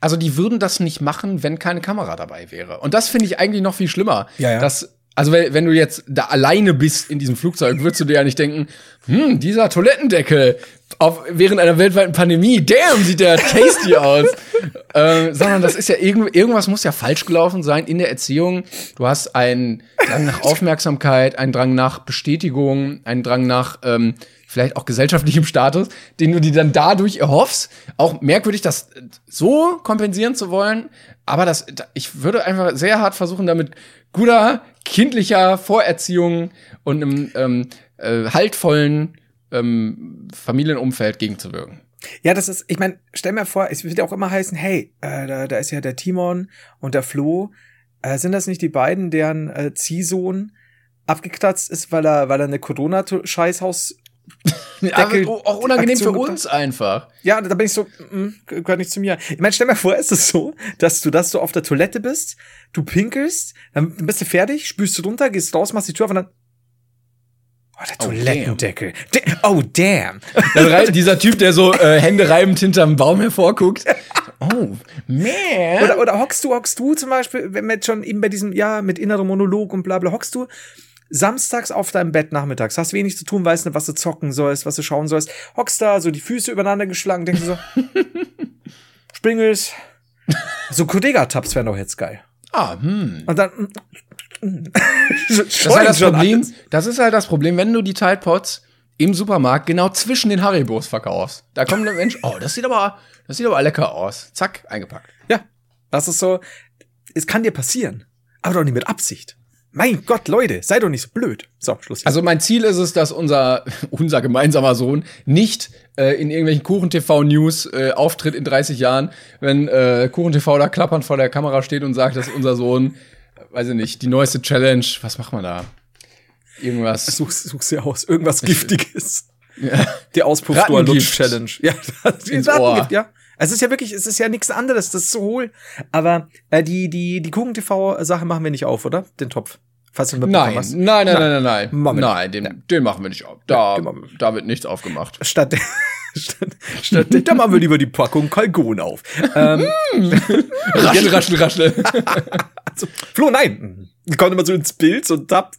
also die würden das nicht machen, wenn keine Kamera dabei wäre. Und das finde ich eigentlich noch viel schlimmer. Ja, ja. Dass also wenn du jetzt da alleine bist in diesem Flugzeug, würdest du dir ja nicht denken, hm, dieser Toilettendeckel auf, während einer weltweiten Pandemie, damn, sieht der tasty aus. [laughs] ähm, sondern das ist ja irgend, irgendwas muss ja falsch gelaufen sein in der Erziehung. Du hast einen Drang nach Aufmerksamkeit, einen Drang nach Bestätigung, einen Drang nach ähm, vielleicht auch gesellschaftlichem Status, den du dir dann dadurch erhoffst. Auch merkwürdig, das so kompensieren zu wollen. Aber das, ich würde einfach sehr hart versuchen, damit guter kindlicher Vorerziehung und einem ähm, äh, haltvollen ähm, Familienumfeld gegenzuwirken. Ja, das ist, ich meine, stell mir vor, es wird ja auch immer heißen, hey, äh, da, da ist ja der Timon und der Flo. Äh, sind das nicht die beiden, deren äh, Ziehsohn abgekratzt ist, weil er, weil er eine Corona-Scheißhaus [laughs] Deckel. Ja, auch unangenehm Aktion für uns einfach. Ja, da bin ich so, mh, gehört nicht zu mir. Ich meine, stell mir vor, ist es so, dass du, dass du auf der Toilette bist, du pinkelst, dann bist du fertig, spülst du runter, gehst raus, machst die Tür auf und dann Oh, der oh, Toilettendeckel. Oh, damn. Dann dieser Typ, der so äh, Hände reibend hinterm Baum hervorguckt. Oh, man. Oder, oder hockst du, hockst du zum Beispiel, wenn wir jetzt schon eben bei diesem, ja, mit innerem Monolog und bla bla, hockst du samstags auf deinem Bett nachmittags, hast wenig zu tun, weißt nicht, was du zocken sollst, was du schauen sollst, hockst da, so die Füße übereinander geschlagen, denkst du so, [laughs] Springels. So Kodega-Tabs wären doch jetzt geil. Ah, hm. Und dann. Das ist halt das Problem. Das ist halt das Problem, wenn du die Tide Pods im Supermarkt genau zwischen den Haribos verkaufst. Da kommt der Mensch, oh, das sieht aber, das sieht aber lecker aus. Zack, eingepackt. Ja. Das ist so, es kann dir passieren. Aber doch nicht mit Absicht. Mein Gott, Leute, sei doch nicht so blöd. So, Schluss. Jetzt. Also mein Ziel ist es, dass unser, [laughs] unser gemeinsamer Sohn nicht äh, in irgendwelchen Kuchen-TV-News äh, auftritt in 30 Jahren, wenn äh, Kuchen-TV da klappernd vor der Kamera steht und sagt, dass unser Sohn, weiß ich nicht, die neueste Challenge, was macht man da? Irgendwas. Such's, such's dir aus. Irgendwas Giftiges. Ja. Die Auspuffstor-Lutsch-Challenge. Ja, [laughs] das Ohr. ja. Es ist ja wirklich, es ist ja nichts anderes, das ist so hohl. Aber äh, die, die, die Kuchen-TV-Sache machen wir nicht auf, oder? Den Topf. Falls du nein, nein, nein, nein, nein, nein, nein, nein, den, nein. den machen wir nicht auf. Da, da wird nichts aufgemacht. Statt, [laughs] statt, statt da machen wir lieber die Packung Kalkon auf. ähm, [laughs] raschel, raschel, raschel. [laughs] also, Flo, nein. Kommt immer so ins Bild und tappt.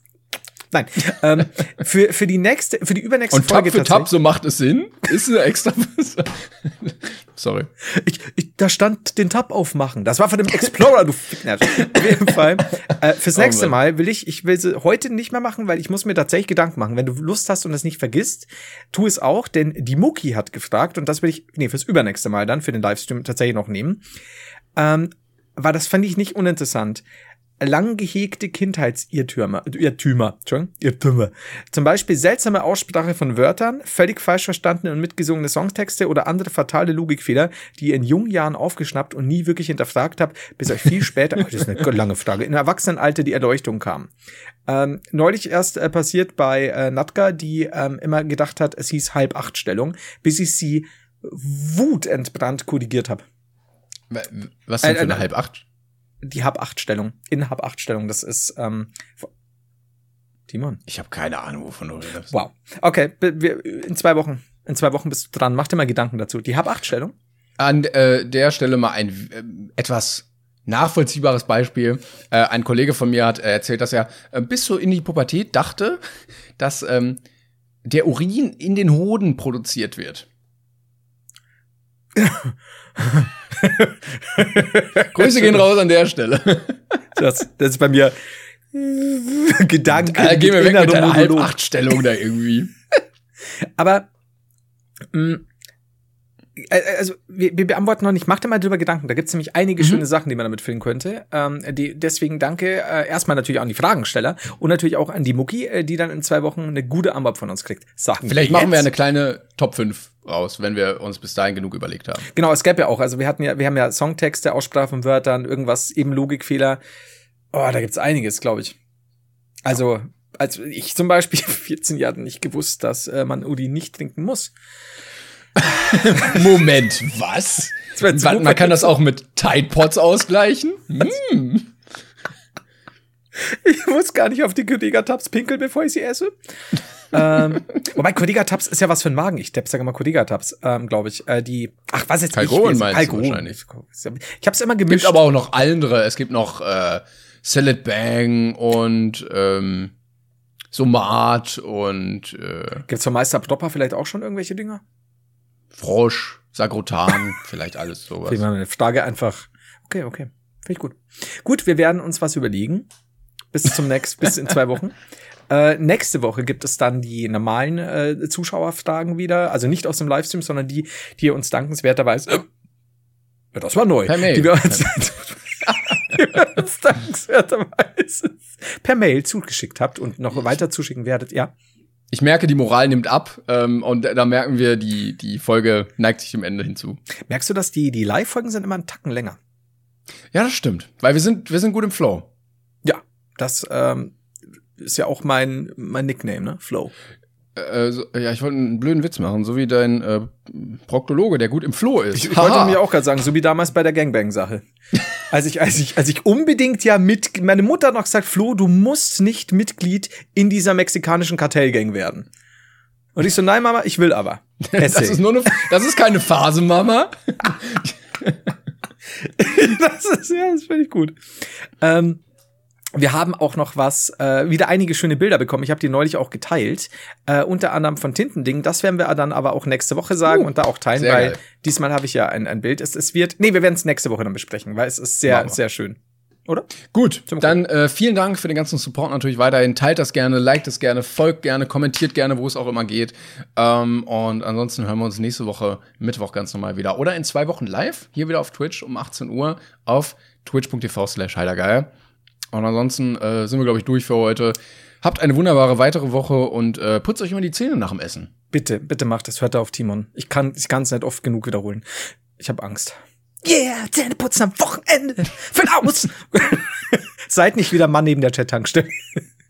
Nein. ähm, für, für die nächste, für die übernächste und Folge. Und Tab für Tab, so macht es Sinn. Ist eine extra. [laughs] Sorry. Ich, ich, da stand den Tab aufmachen. Das war von dem Explorer, du Ficknerd. Auf jeden Fall. Äh, fürs oh nächste Mal will ich, ich will sie heute nicht mehr machen, weil ich muss mir tatsächlich Gedanken machen. Wenn du Lust hast und es nicht vergisst, tu es auch, denn die Muki hat gefragt und das will ich, nee, fürs übernächste Mal dann, für den Livestream tatsächlich noch nehmen. Ähm, weil das fand ich nicht uninteressant lang gehegte Kindheitsirrtümer, Irrtümer, Irrtümer. Zum Beispiel seltsame Aussprache von Wörtern, völlig falsch verstandene und mitgesungene Songtexte oder andere fatale Logikfehler, die ihr in jungen Jahren aufgeschnappt und nie wirklich hinterfragt habt, bis euch viel später, [laughs] oh, das ist eine lange Frage, in Erwachsenenalter die Erleuchtung kam. Ähm, neulich erst äh, passiert bei äh, Natka, die ähm, immer gedacht hat, es hieß halb acht Stellung, bis ich sie wutentbrannt korrigiert habe. Was denn für eine halb acht? Die Hab-8-Stellung. In Hab-8-Stellung. Das ist, ähm, Timon. Ich habe keine Ahnung, wovon du redest. Wow. Okay, wir, in zwei Wochen. In zwei Wochen bist du dran. Mach dir mal Gedanken dazu. Die Hab-8-Stellung? An äh, der Stelle mal ein äh, etwas nachvollziehbares Beispiel. Äh, ein Kollege von mir hat erzählt, dass er äh, bis so in die Pubertät dachte, dass ähm, der Urin in den Hoden produziert wird. [laughs] [laughs] Grüße gehen raus an der Stelle. [laughs] Das, das ist bei mir [laughs] Gedanken. Da gehen wir weg mit der Halb-Acht-Stellung da irgendwie. Aber mh, mm, äh, äh, also wir, wir beantworten noch nicht, mach dir mal drüber Gedanken. Da gibt's nämlich einige mhm. schöne Sachen, die man damit füllen könnte. Ähm, die, deswegen danke äh, erstmal natürlich auch an die Fragensteller und natürlich auch an die Mucki, äh, die dann in zwei Wochen eine gute Antwort von uns kriegt. Sagen Vielleicht machen wir eine kleine Top 5 raus, wenn wir uns bis dahin genug überlegt haben. Genau, es gäbe ja auch, also wir hatten ja, wir haben ja Songtexte, Aussprache von Wörtern, irgendwas, eben Logikfehler. Oh, da gibt's einiges, glaube ich. Also, als ich zum Beispiel [laughs] 14 Jahre nicht gewusst, dass äh, man Udi nicht trinken muss. [laughs] Moment, was? man, kann das auch mit Tide Pods ausgleichen? Hm. Ich muss gar nicht auf die Kodiga Tabs pinkeln, bevor ich sie esse. ähm, [laughs] wobei Kodiga Tabs ist ja was für ein Magen. Ich sage immer Kodiga Tabs, ähm, glaube ich. Äh, die, ach, was jetzt? Kalgon meinst Kalgon. du wahrscheinlich. Ich habe es immer gemischt. Es gibt aber auch noch andere. Es gibt noch äh, Salad Bang und ähm, Somat und äh, Gibt's von Meister Dopper vielleicht auch schon irgendwelche Dinger? Frosch, Sagrotan, vielleicht alles [laughs] sowas. Ich meine, Frage einfach. Okay, okay. Finde ich gut. Gut, wir werden uns was überlegen. Bis zum nächsten, bis in zwei Wochen. [laughs] Äh, nächste Woche gibt es dann die normalen äh, Zuschauerfragen wieder. Also nicht aus dem Livestream, sondern die, die ihr uns dankenswerterweise. [laughs] Äh, das war neu. Per Mail. Die wir uns, die wir uns dankenswerterweise per Mail zugeschickt habt und noch weiter zuschicken werdet, ja ich merke, die Moral nimmt ab ähm, und da merken wir, die, die Folge neigt sich dem Ende hinzu. Merkst du, dass die, die Live-Folgen sind immer einen Tacken länger? Ja, das stimmt. Weil wir sind, wir sind gut im Flow. Ja, das ähm, ist ja auch mein, mein Nickname, ne? Flow. Äh, so, ja, ich wollte einen blöden Witz machen, so wie dein äh, Proktologe, der gut im Floh ist. Ich, ich wollte mir auch gerade sagen, so wie damals bei der Gangbang-Sache. [laughs] als ich, als ich, als ich unbedingt ja mit, meine Mutter hat noch gesagt, Flo, du musst nicht Mitglied in dieser mexikanischen Kartellgang werden. Und ich so, nein, Mama, ich will aber. [laughs] Erzähl. Das ist nur eine, das ist keine Phase, Mama. [laughs] das ist, ja, das finde ich gut. Ähm, wir haben auch noch was, äh, wieder einige schöne Bilder bekommen. Ich habe die neulich auch geteilt. Äh, unter anderem von Tintending. Das werden wir dann aber auch nächste Woche sagen uh, und da auch teilen, weil geil. diesmal habe ich ja ein, ein Bild. Es, es wird, nee, wir werden es nächste Woche dann besprechen, weil es ist sehr, sehr schön. Oder? Gut, dann äh, vielen Dank für den ganzen Support natürlich weiterhin. Teilt das gerne, liked es gerne, folgt gerne, kommentiert gerne, wo es auch immer geht. Ähm, und ansonsten hören wir uns nächste Woche Mittwoch ganz normal wieder. Oder in zwei Wochen live, hier wieder auf Twitch um 18 Uhr auf twitch.tv slash heidergeil. Und ansonsten äh, sind wir, glaube ich, durch für heute. Habt eine wunderbare weitere Woche und äh, putzt euch immer die Zähne nach dem Essen. Bitte, bitte macht das. Hört da auf Timon. Ich kann ich kann es nicht oft genug wiederholen. Ich habe Angst. Yeah, Zähne putzen am Wochenende. Für aus. [laughs] Seid nicht wieder Mann neben der Chat-Tankstelle.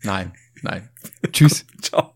Nein, nein. Tschüss. [laughs] Ciao.